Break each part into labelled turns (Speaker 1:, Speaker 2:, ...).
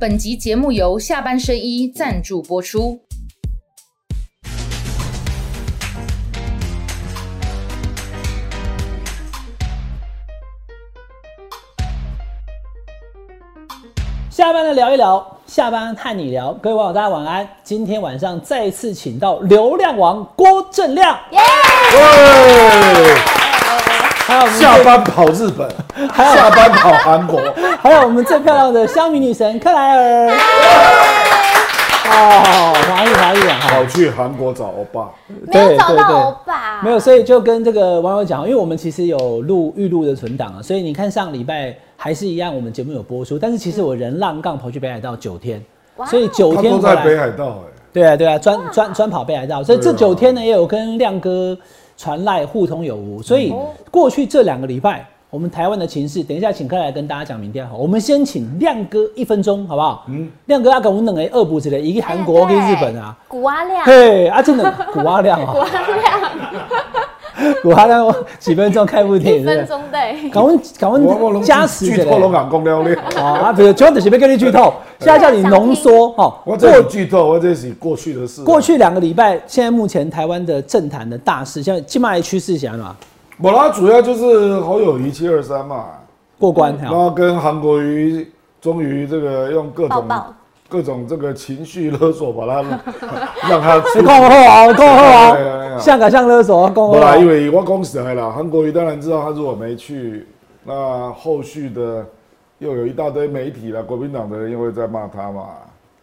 Speaker 1: 本集节目由下半身衣赞助播出。
Speaker 2: 下班了聊一聊，下班和你聊，各位网友大家晚安。今天晚上再次请到流量王郭正亮，还有
Speaker 3: 下班跑日本，下班跑韩国，
Speaker 2: 还有我们最漂亮的香米女神克莱尔。哦，华裔华裔啊，
Speaker 3: 跑去韩国找欧巴。
Speaker 4: 没有找到欧巴，
Speaker 2: 没有，所以就跟这个网友讲，因为我们其实有录预录的存档啊，所以你看上礼拜还是一样，我们节目有播出，但是其实我人浪杠跑去北海道九天，所以九天
Speaker 3: 都在北海道哎，
Speaker 2: 对啊，对啊，专专专跑北海道，所以这九天呢也有跟亮哥传赖互通有无。所以
Speaker 4: 哦
Speaker 2: 过去这两个礼拜，我们台湾的情势，等一下请客来跟大家讲明天好。我们先请亮哥一分钟，好不好？嗯，亮哥要跟我们两个二补之类，一个韩国跟日本啊。
Speaker 4: 古阿亮，
Speaker 2: 嘿，啊，真的 古阿亮
Speaker 4: 古
Speaker 2: 哦，
Speaker 4: 阿亮，
Speaker 2: 古阿亮几分钟开部电影，
Speaker 4: 一分？钟对，
Speaker 2: 敢问赶
Speaker 3: 我我
Speaker 2: 问加持之类
Speaker 3: 剧透拢敢讲了咧。
Speaker 2: 哦啊，比如主要就是要跟你剧透，现在叫你浓缩哦。
Speaker 3: 我这是剧透，我这是过去的事。
Speaker 2: 过去两个礼拜，现在目前台湾的政坛的大事，像金马的趋势想嘛，
Speaker 3: 我啦，主要就是好友一七二三嘛，
Speaker 2: 过关
Speaker 3: 然
Speaker 2: 哈。
Speaker 3: 后跟韩国瑜终于这个用各种
Speaker 4: 抱抱
Speaker 3: 各种这个情绪勒索，把他 让他出
Speaker 2: 你讲好啊，讲好
Speaker 3: 哎呀哎
Speaker 2: 啊，
Speaker 3: 呀
Speaker 2: 香港像勒索，讲好
Speaker 3: 不啦，
Speaker 2: 啊
Speaker 3: 因。为我讲实在啦，韩国瑜当然知道他如果没去，那后续的又有一大堆媒体啦，国民党的人又会在骂他嘛，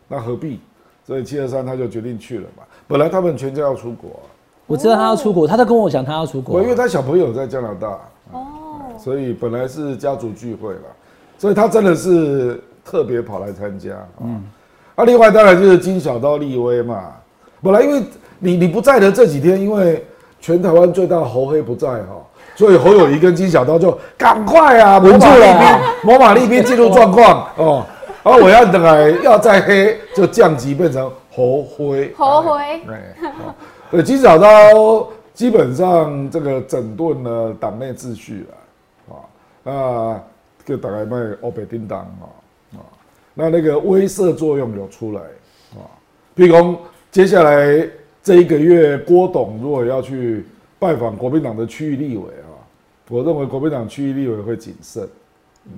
Speaker 3: 那何必？所以七二三他就决定去了嘛。本来他们全家要出国、啊，
Speaker 2: 我知道他要出国，他在跟我讲他要出国
Speaker 3: 我因。为他小朋友在加拿大，
Speaker 4: 哦，
Speaker 3: 所以本来是家族聚会了，所以他真的是特别跑来参加。嗯，啊，另外当然就是金小刀立威嘛。本来因为你你不在的这几天，因为全台湾最大的猴黑不在哈，所以侯友谊跟金小刀就赶快啊，
Speaker 2: 稳住了
Speaker 3: 马立
Speaker 2: 啊
Speaker 3: 兵，马马立兵进入状况哦。然后我要等来要再黑，就降级变成猴灰。
Speaker 4: 猴灰
Speaker 3: 对，金小刀基本上这个整顿了党内秩序了，啊，那就大概卖欧北叮当啊啊，那那个威慑作用有出来啊，譬如说接下来这一个月，郭董如果要去拜访国民党的区域立委啊，我认为国民党区域立委会谨慎，嗯，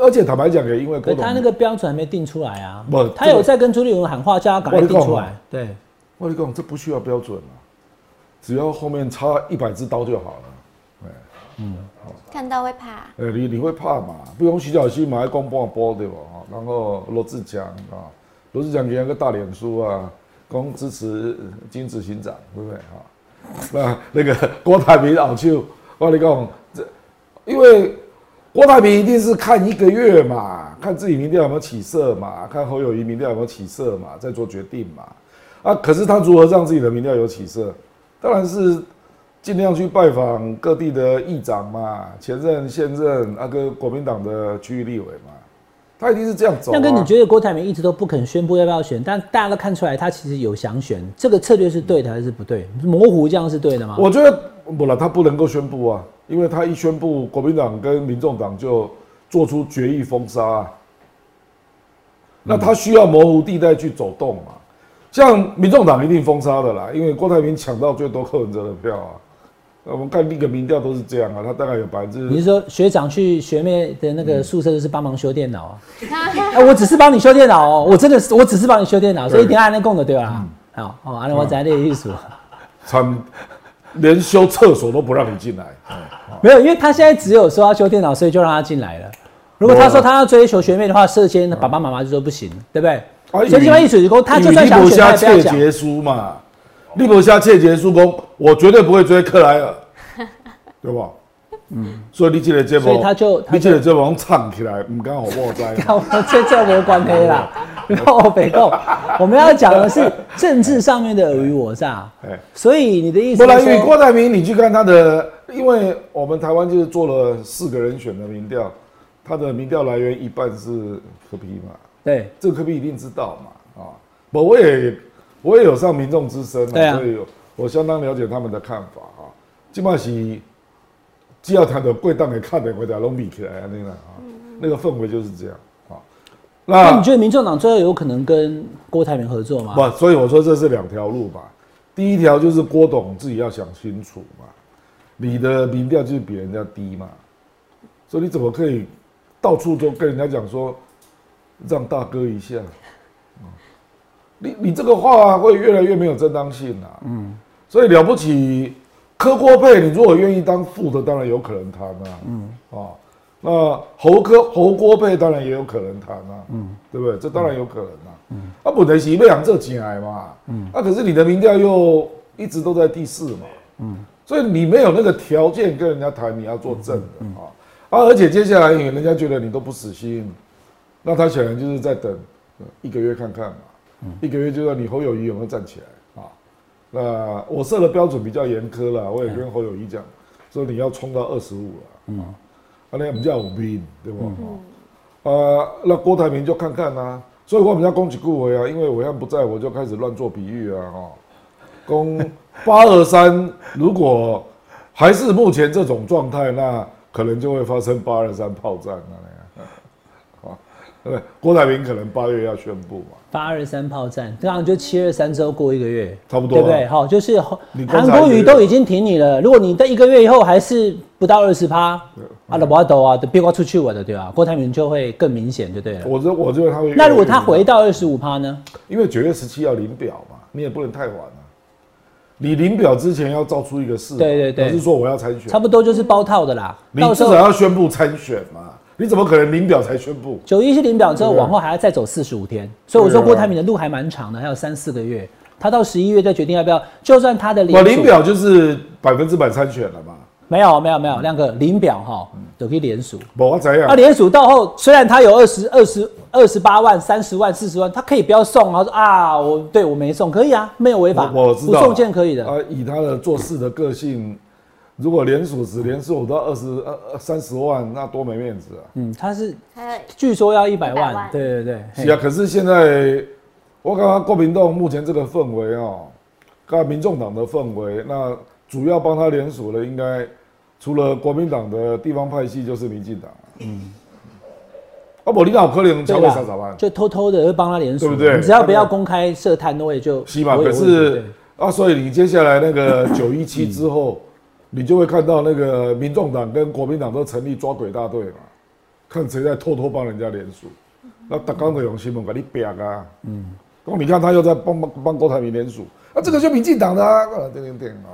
Speaker 3: 而且坦白讲，也因为郭董
Speaker 2: 他那个标准还没定出来啊。
Speaker 3: 不，
Speaker 2: 他有在跟朱立伦喊话，叫他赶快定出来。对，
Speaker 3: 我跟你讲，这不需要标准啊，只要后面插一百支刀就好了。嗯。
Speaker 4: 看到会怕，
Speaker 3: 呃，你你会怕嘛？比如讲徐小新嘛，还公半波对吧？然后罗志强啊，罗志强给那个大脸书啊，公支持金子行长，对不对哈？那那个郭台铭老舅，我跟你讲，这因为郭台铭一定是看一个月嘛，看自己民调有没有起色嘛，看侯友谊民调有没有起色嘛，再做决定嘛。啊，可是他如何让自己的民调有起色？当然是尽量去拜访各地的议长嘛，前任、现任，那个国民党的区域立委嘛，他一定是这样走、啊。
Speaker 2: 亮哥，你觉得郭台铭一直都不肯宣布要不要选，但大家都看出来他其实有想选，这个策略是对的还是不对？模糊这样是对的吗？
Speaker 3: 我觉得不了，他不能够宣布啊，因为他一宣布，国民党跟民众党就做出决议封杀、啊。那他需要模糊地带去走动嘛？像民众党一定封杀的啦，因为郭台铭抢到最多柯文哲的票啊。那我们看那个民调都是这样啊，他大概有百分之
Speaker 2: 你是说学长去学妹的那个宿舍就是帮忙修电脑啊？哎我只是帮你修电脑哦，我真的是我只是帮你修电脑，所以一定按那供的对吧？好哦，按那我在那个意思。
Speaker 3: 惨，连修厕所都不让你进来。
Speaker 2: 没有，因为他现在只有说要修电脑，所以就让他进来了。如果他说他要追求学妹的话，事先爸爸妈妈就说不行，对不对？
Speaker 3: 啊
Speaker 2: 所以另外一水工，他就算想选，他也不要讲。
Speaker 3: 切结书嘛，利伯下切结束工，我绝对不会追克莱尔，对吧？嗯，所以你这个节目，
Speaker 2: 所以他就
Speaker 3: 你这个节目唱起来，唔敢好不好在？
Speaker 2: 这这没关系啦，然 后北控，我们要讲的是政治上面的尔虞我诈。
Speaker 3: 哎，
Speaker 2: 所以你的意思
Speaker 3: 不然因为，郭台铭，你去看他的，因为我们台湾就是做了四个人选的民调，他的民调来源一半是柯比嘛，
Speaker 2: 对，
Speaker 3: 这个柯 P 一定知道嘛，啊，不，我也我也有上民众之声
Speaker 2: 对啊
Speaker 3: 所以我相当了解他们的看法啊。基本上是只要谈的贵档给看的回答拢比起来啊，那个啊，那个氛围就是这样啊。
Speaker 2: 那你觉得民众党最后有可能跟郭台铭合作吗？
Speaker 3: 不，所以我说这是两条路吧。第一条就是郭董自己要想清楚嘛，你的民调就是比人家低嘛，所以你怎么可以到处都跟人家讲说让大哥一下？你你这个话会越来越没有正当性啊。嗯，所以了不起，柯郭配，你如果愿意当副的，当然有可能谈啊。嗯，啊，那侯柯侯郭配当然也有可能谈啊。嗯，对不对？这当然有可能啊。嗯，啊，不能是不想这进来嘛，嗯，啊，可是你的民调又一直都在第四嘛，嗯，所以你没有那个条件跟人家谈你要做正的啊，啊，而且接下来人家觉得你都不死心，那他显然就是在等一个月看看嘛，一个月就让你侯友谊有没有站起来啊，那我设的标准比较严苛了，我也跟侯友谊讲，说你要冲到二十五了，嗯，啊，那我们叫五兵，对不？啊，那郭台铭就看看呐。所以我们要攻击顾维啊，因为伟汉不在，我就开始乱做比喻啊，哈，攻八二三，如果还是目前这种状态，那可能就会发生八二三炮战啊。对，郭台铭可能八月要宣布嘛？
Speaker 2: 八二三炮战，这样就七二三周过一个月，
Speaker 3: 差不多，
Speaker 2: 对不对？好，就是韩国瑜都已经挺你了。如果你在一个月以后还是不到二十趴，阿拉伯斗啊，都别挂出去我的，对吧？郭台铭就会更明显，就对了。
Speaker 3: 我觉我觉得他会。
Speaker 2: 那如果他回到二十五趴呢？
Speaker 3: 因为九月十七要领表嘛，你也不能太晚啊。你领表之前要造出一个事，
Speaker 2: 对对对，
Speaker 3: 是说我要参选，
Speaker 2: 差不多就是包套的啦。
Speaker 3: 你至少要宣布参选嘛。你怎么可能领表才宣布？
Speaker 2: 九一是领表之后，往后还要再走四十五天，所以我说郭台铭的路还蛮长的，还有三四个月。他到十一月再决定要不要，就算他的
Speaker 3: 领领表就是百分之百参选了嘛？
Speaker 2: 没有没有没有，两个领表哈都可以联署。
Speaker 3: 我怎样？
Speaker 2: 他联署到后，虽然他有二十二十二十八万、三十万、四十万，他可以不要送啊？说啊，我对我没送，可以啊，没有违法，
Speaker 3: 我知道
Speaker 2: 不送件可以的。
Speaker 3: 啊，以他的做事的个性。如果连锁只连锁到二十二三十万，那多没面子啊！
Speaker 2: 嗯，他是据说要一百万，对对对。
Speaker 3: 是啊，可是现在我刚刚国民党目前这个氛围哦，跟民众党的氛围，那主要帮他连署的应该除了国民党的地方派系，就是民进党。嗯。啊，不，你那可能超过三十万，
Speaker 2: 就偷偷的会帮他连署，
Speaker 3: 对不对？
Speaker 2: 你只要不要公开设摊位就。
Speaker 3: 是嘛？可是啊，所以你接下来那个九一七之后。你就会看到那个民众党跟国民党都成立抓鬼大队嘛，看谁在偷偷帮人家联署。那大刚的用新闻给你表啊，嗯，哦，你看他又在帮帮帮郭台铭联署，啊，这个就民进党的啊，点点点啊。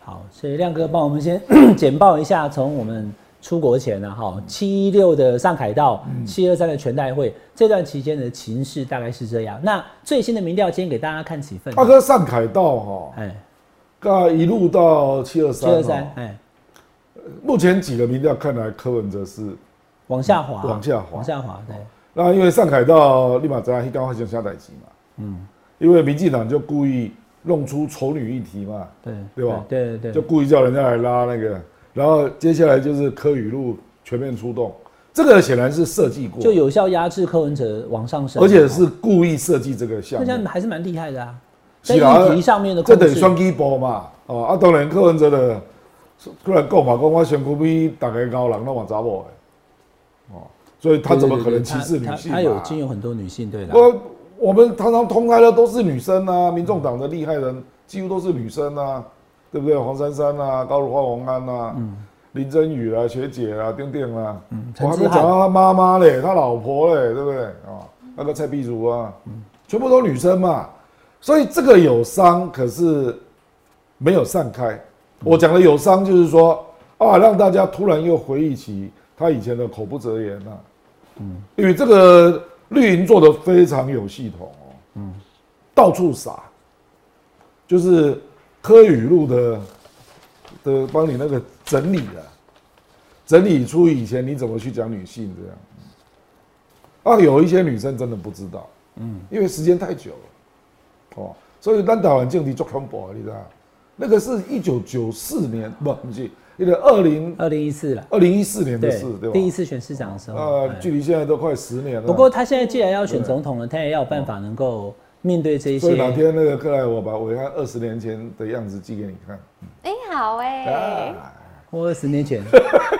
Speaker 2: 好，所以亮哥帮我们先 简报一下，从我们出国前呢，哈，七一六的上海道，七二三的全代会这段期间的情势大概是这样。那最新的民调今天给大家看几份？
Speaker 3: 大哥上海道哈，哎。噶一路到七二三，七二三，哎，目前几个民调看来，柯文哲是
Speaker 2: 往下滑，
Speaker 3: 往下滑，
Speaker 2: 往下滑，对。
Speaker 3: 那因为上海到立马在一刚发生下台机嘛，嗯，因为民进党就故意弄出丑女议题嘛，
Speaker 2: 对，
Speaker 3: 对吧？
Speaker 2: 对对对，
Speaker 3: 就故意叫人家来拉那个，然后接下来就是柯语录全面出动，这个显然是设计过，
Speaker 2: 就有效压制柯文哲往上升，
Speaker 3: 而且是故意设计这个项目，
Speaker 2: 那还是蛮厉害的啊。
Speaker 3: 是啊，
Speaker 2: 这
Speaker 3: 等于双击波嘛，哦，啊，当然柯文哲的，突然讲嘛，讲我选区比大家高人，那嘛查某的，哦，所以他怎么可能歧视女性？
Speaker 2: 他有已经有很多女性对的。
Speaker 3: 我我们常常通开的都是女生啊，民众党的厉害人几乎都是女生啊，对不对？黄珊珊啊，高如花、王安啊，林真雨啊，学姐啊，丁丁啊，我还没讲到他妈妈嘞，他老婆嘞，对不对？啊，那个蔡碧如啊，全部都女生嘛。所以这个有伤，可是没有散开。我讲的有伤，就是说啊，让大家突然又回忆起他以前的口不择言啊。嗯，因为这个绿营做的非常有系统哦。嗯，到处撒，就是柯语录的的帮你那个整理了，整理出以前你怎么去讲女性这样。啊，有一些女生真的不知道，嗯，因为时间太久了。哦，所以咱台湾政治做恐怖，你知道？那个是一九九四年，不，不是，那个二零
Speaker 2: 二零一四了，
Speaker 3: 二零一四年的事，对吧？
Speaker 2: 第一次选市长的时候，呃，
Speaker 3: 距离现在都快十年了。
Speaker 2: 不过他现在既然要选总统了，他也要有办法能够面对这些。
Speaker 3: 所以哪天那个克莱，我把我看二十年前的样子寄给你看。
Speaker 4: 哎，好哎。
Speaker 2: 我二十年前，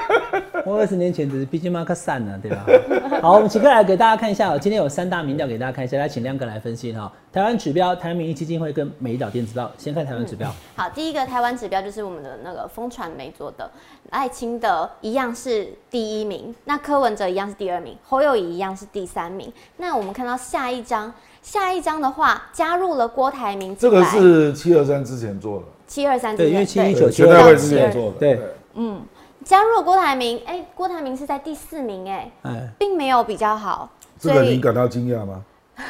Speaker 2: 我二十年前只是毕竟嘛较散了，对吧？好，我们请客来给大家看一下哦。今天有三大民调给大家看一下，来请亮哥来分析哈。台湾指标、台湾民意基金会跟美岛电子报，先看台湾指标。
Speaker 4: 好，第一个台湾指标就是我们的那个风传媒做的，赖清德一样是第一名，那柯文哲一样是第二名，侯友谊一样是第三名。那我们看到下一张，下一张的话加入了郭台铭
Speaker 3: 这个是七二三之前做的，
Speaker 4: 七二三
Speaker 2: 对因为七一九
Speaker 3: 全代会之前做的，
Speaker 2: 对
Speaker 4: 嗯，加入了郭台铭，哎、郭台铭是在第四名，哎，
Speaker 2: 哎，
Speaker 4: 并没有比较好，
Speaker 3: 这个你感到惊讶吗？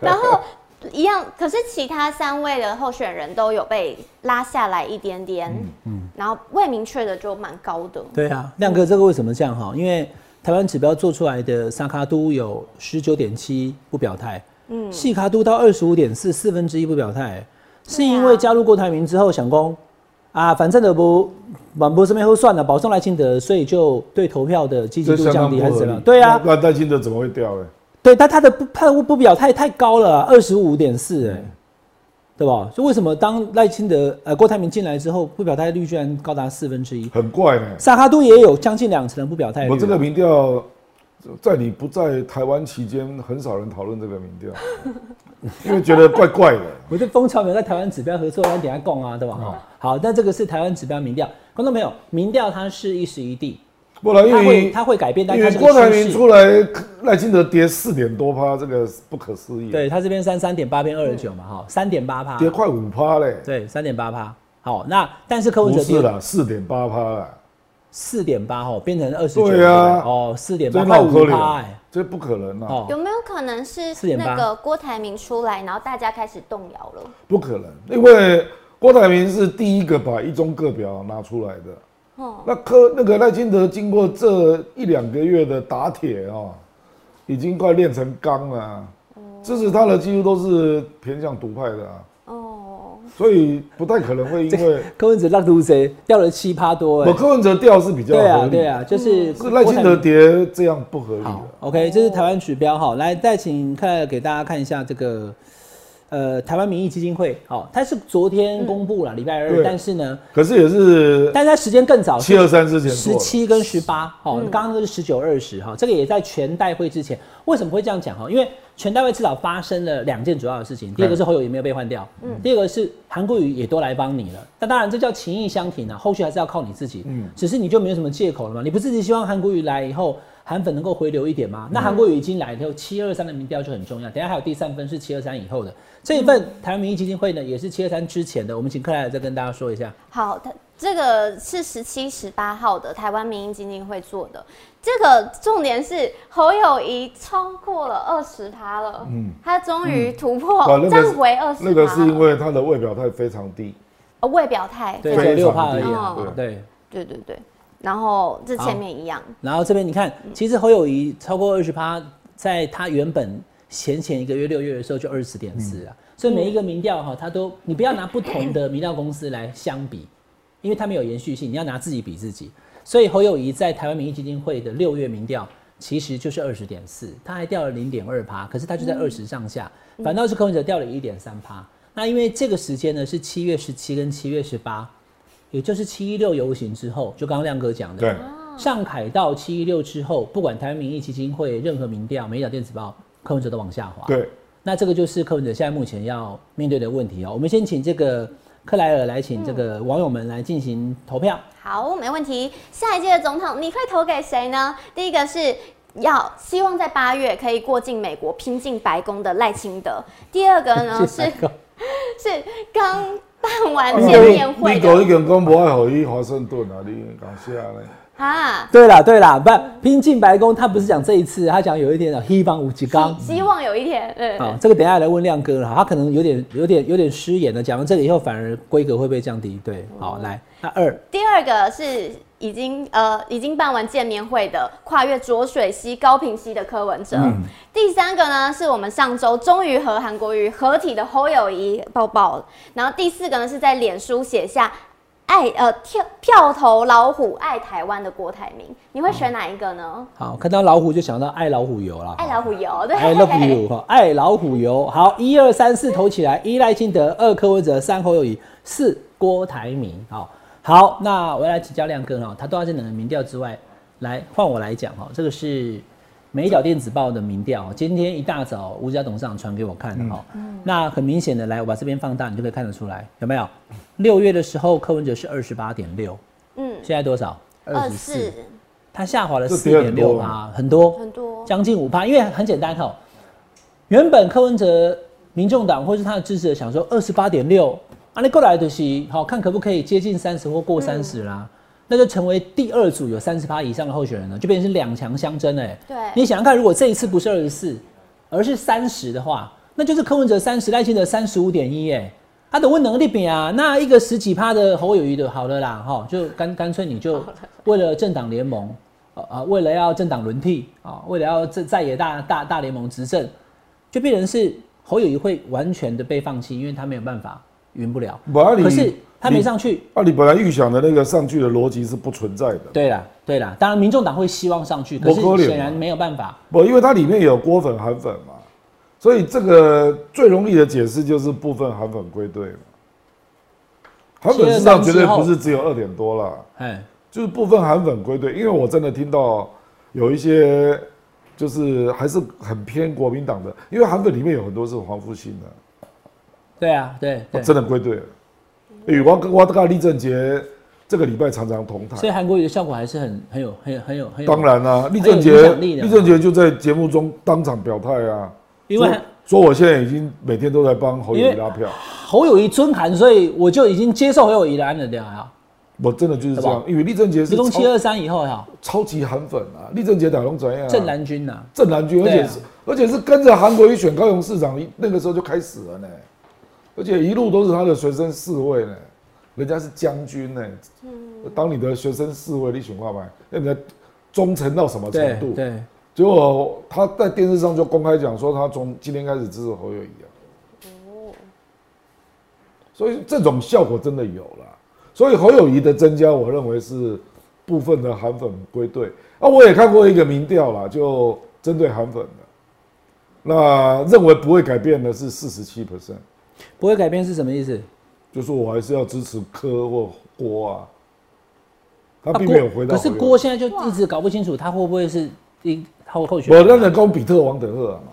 Speaker 4: 然后一样，可是其他三位的候选人都有被拉下来一点点，嗯，然后未明确的就蛮高的，
Speaker 2: 对啊，亮哥，这个为什么这样哈？因为台湾指标做出来的萨卡都有十九点七不表态，嗯，细卡都到二十五点四，四分之一不表态，是因为加入郭台铭之后想攻啊，反正的不满不这边后算了，保送赖清德，所以就对投票的积极度降低还是怎么样？。对啊，
Speaker 3: 那赖清德怎么会掉呢？
Speaker 2: 对，但他的不他的不表态太高了，二十五点四，哎，对吧？所以为什么当赖清德呃郭台铭进来之后，不表态率居然高达四分之一？
Speaker 3: 很怪呢。
Speaker 2: 萨哈都也有将近两成的不表态率啊。
Speaker 3: 我这个民调，在你不在台湾期间，很少人讨论这个民调，因为觉得怪怪的。
Speaker 2: 我是蜂巢没有在台湾指标合作，咱等下供啊，对吧？
Speaker 3: 哦
Speaker 2: 好，那这个是台湾指标民调，观众朋友，民调它是一时一地，
Speaker 3: 不然因为
Speaker 2: 它会改变，但
Speaker 3: 因为
Speaker 2: 它是个
Speaker 3: 郭台铭出来，赖清德跌四点多趴，这个不可思议。，
Speaker 2: 对，他这边三三点八变二十九嘛，哈，三点八趴，
Speaker 3: 跌快五趴嘞。
Speaker 2: 对，三点八趴。好，那但是柯文
Speaker 3: 不
Speaker 2: 哲跌
Speaker 3: 是啦，四点八趴啦，
Speaker 2: 四点八哈，变成二十九，
Speaker 3: 对啊
Speaker 2: 哦，四点八，快五趴，哎，
Speaker 3: 这不可能啊，
Speaker 2: 哦，
Speaker 4: 有没有可能是那个郭台铭出来，然后大家开始动摇了？
Speaker 3: 不可能，因为郭台铭是第一个把一中各表拿出来的。
Speaker 4: 哦，
Speaker 3: 那柯那个赖清德经过这一两个月的打铁啊，已经快练成钢了、支持他的几乎都是偏向独派的啊，
Speaker 4: 哦，
Speaker 3: 所以不太可能会因为
Speaker 2: 柯文哲让毒谁掉了七趴多，诶
Speaker 3: 我，柯文哲掉是比较
Speaker 2: 对啊，
Speaker 3: 合理，
Speaker 2: 对啊，就是
Speaker 3: 是赖清德跌这样不合理。
Speaker 2: ，OK，这是台湾指标哈，来再请看给大家看一下这个，呃，台湾民意基金会，好，它是昨天公布了，礼拜二，但是呢，
Speaker 3: 可是也是
Speaker 2: 但是它时间更早，
Speaker 3: 七二三之前，
Speaker 2: 十七跟十八，好，刚刚那个是十九二十哈，这个也在全代会之前。为什么会这样讲哈？因为全代会至少发生了两件主要的事情，第一个是侯友宜没有被换掉，嗯，第二个是韩国瑜也都来帮你了。那当然这叫情义相挺啊，后续还是要靠你自己，嗯，只是你就没有什么借口了嘛，你不自己希望韩国瑜来以后。韩粉能够回流一点吗？那韩国瑜已经来后，七二三的民调就很重要。等下还有第三份是七二三以后的这一份台湾民意基金会呢，也是七二三之前的。我们请克莱尔再跟大家说一下。
Speaker 4: 好，它这个是十七、十八号的台湾民意基金会做的。这个重点是侯友谊超过了二十趴了，嗯，他终于突破站回二十趴。
Speaker 3: 那个是因为他的未表态非常低，
Speaker 4: 呃未表态，
Speaker 2: 对，
Speaker 3: 非常
Speaker 2: 只有六趴而已
Speaker 3: 低
Speaker 2: 啊。
Speaker 4: 哦
Speaker 2: 对。
Speaker 4: 对对对。然后这前面一样，
Speaker 2: 然后这边你看，其实侯友谊超过二十趴，在他原本前前一个月六月的时候就二十点四啊，所以每一个民调哈，他都你不要拿不同的民调公司来相比，因为他没有延续性，你要拿自己比自己。所以侯友谊在台湾民意基金会的六月民调其实就是二十点四，他还掉了零点二趴，可是他就在二十上下，反倒是柯文哲掉了一点三趴。那因为这个时间呢是七月十七跟七月十八，也就是七一六游行之后，就刚刚亮哥讲的，
Speaker 3: 对，
Speaker 2: 上海到七一六之后，不管台湾民意基金会任何民调、每一条电子报，柯文哲都往下滑。，
Speaker 3: 对，
Speaker 2: 那这个就是柯文哲现在目前要面对的问题哦。我们先请这个克莱尔来，请这个网友们来进行投票。
Speaker 4: 好，没问题。下一届的总统你会投给谁呢？第一个是要希望在八月可以过境美国拼进白宫的赖清德，第二个呢 是 是刚办完见面会
Speaker 3: 你搞一
Speaker 4: 的
Speaker 3: 个讲不爱好伊华盛顿啊，你讲啥呢？
Speaker 4: 啊，
Speaker 2: 对啦对啦，不拼进白宫，他不是讲这一次，他讲有一天啊希望五级刚。
Speaker 4: 希望有一天，嗯，
Speaker 2: 好，这个等一下来问亮哥了，他可能有点有点有点失言了。讲完这个以后，反而规格会不会降低？对，好来，那二
Speaker 4: 第二个是已经呃已经办完见面会的跨越浊水溪、高平溪的柯文哲。第三个呢是我们上周终于和韩国瑜合体的侯友谊抱抱了。然后第四个呢是在脸书写下爱呃跳票投老虎爱台湾的郭台铭，你会选哪一个呢？
Speaker 2: 好，看到老虎就想到爱老虎油了。
Speaker 4: 爱老虎油，对，
Speaker 2: 爱 love you 哈，爱老虎油。好，一二三四投起来，一赖清德，二柯文哲，三侯友谊，四郭台铭。好，好，那我要来请教亮哥哈，他都要这两个民调之外，来换我来讲哈，这个是。美角电子报的民调，今天一大早吴家董事长传给我看的哈，那很明显的，来我把这边放大，你就可以看得出来，有没有？六月的时候，柯文哲是二十八点六，嗯，现在多少？
Speaker 4: 二十四，
Speaker 2: 他下滑了四点六趴，很多。
Speaker 4: 很多，
Speaker 2: 将近五趴，因为很简单哈，原本柯文哲、民众党或是他的支持者想说二十八点六，啊，你过来的是好看可不可以接近三十或过三十啦？那就成为第二组有三十趴以上的候选人了，就变成是两强相争哎。
Speaker 4: 对，
Speaker 2: 你想想看，如果这一次不是二十四，而是三十的话，那就是柯文哲三十，赖清德三十五点一哎，他的问能力比啊，那一个十几趴的侯友谊的好了啦哈，就干干脆你就为了政党联盟啊啊，为了要政党轮替啊，为了要在在野大大大联盟执政，就变成是侯友谊会完全的被放弃，因为他没有办法赢不了。可是。他没上去
Speaker 3: 啊！你本来预想的那个上去的逻辑是不存在的。
Speaker 2: 对啦，对啦，当然民众党会希望上去，可是显然没有办法。
Speaker 3: 不，因为它里面有郭粉、韩粉嘛，所以这个最容易的解释就是部分韩粉归队嘛。韩粉实际上绝对不是只有二点多了，哎，就是部分韩粉归队。因为我真的听到有一些就是还是很偏国民党的，因为韩粉里面有很多是黄复兴的。
Speaker 2: 对啊，对，
Speaker 3: 真的归队了。与我跟我跟李正杰这个礼拜常常同台，
Speaker 2: 所以韩国瑜的效果还是很很有很有很有很
Speaker 3: 有。当然啦，李正杰李正杰就在节目中当场表态啊，
Speaker 2: 因为
Speaker 3: 说我现在已经每天都在帮侯友谊拉票，
Speaker 2: 侯友谊尊韩，所以我就已经接受侯友谊的安了掉啊。
Speaker 3: 我真的就是这样，因为李正杰是
Speaker 2: 从七二三以后哈，
Speaker 3: 超级韩粉啊，李正杰打龙怎样？
Speaker 2: 正蓝军呐，
Speaker 3: 正蓝军，而且是而且是跟着韩国瑜选高雄市长，那个时候就开始了呢，而且一路都是他的学生侍卫呢。人家是将军呢，当你的学生侍卫，你选话牌，那你的忠诚到什么程度？
Speaker 2: 对，
Speaker 3: 结果他在电视上就公开讲说，他从今天开始支持侯友谊啊。哦，所以这种效果真的有了。所以侯友谊的增加，我认为是部分的韩粉归队。啊，我也看过一个民调啦，就针对韩粉的，那认为不会改变的是四十七 percent。
Speaker 2: 不会改变是什么意思？
Speaker 3: 就是我还是要支持柯或郭啊，他并没有回答。
Speaker 2: 可是郭现在就一直搞不清楚，他会不会是一后候选？
Speaker 3: 我认得跟比特王德赫嘛，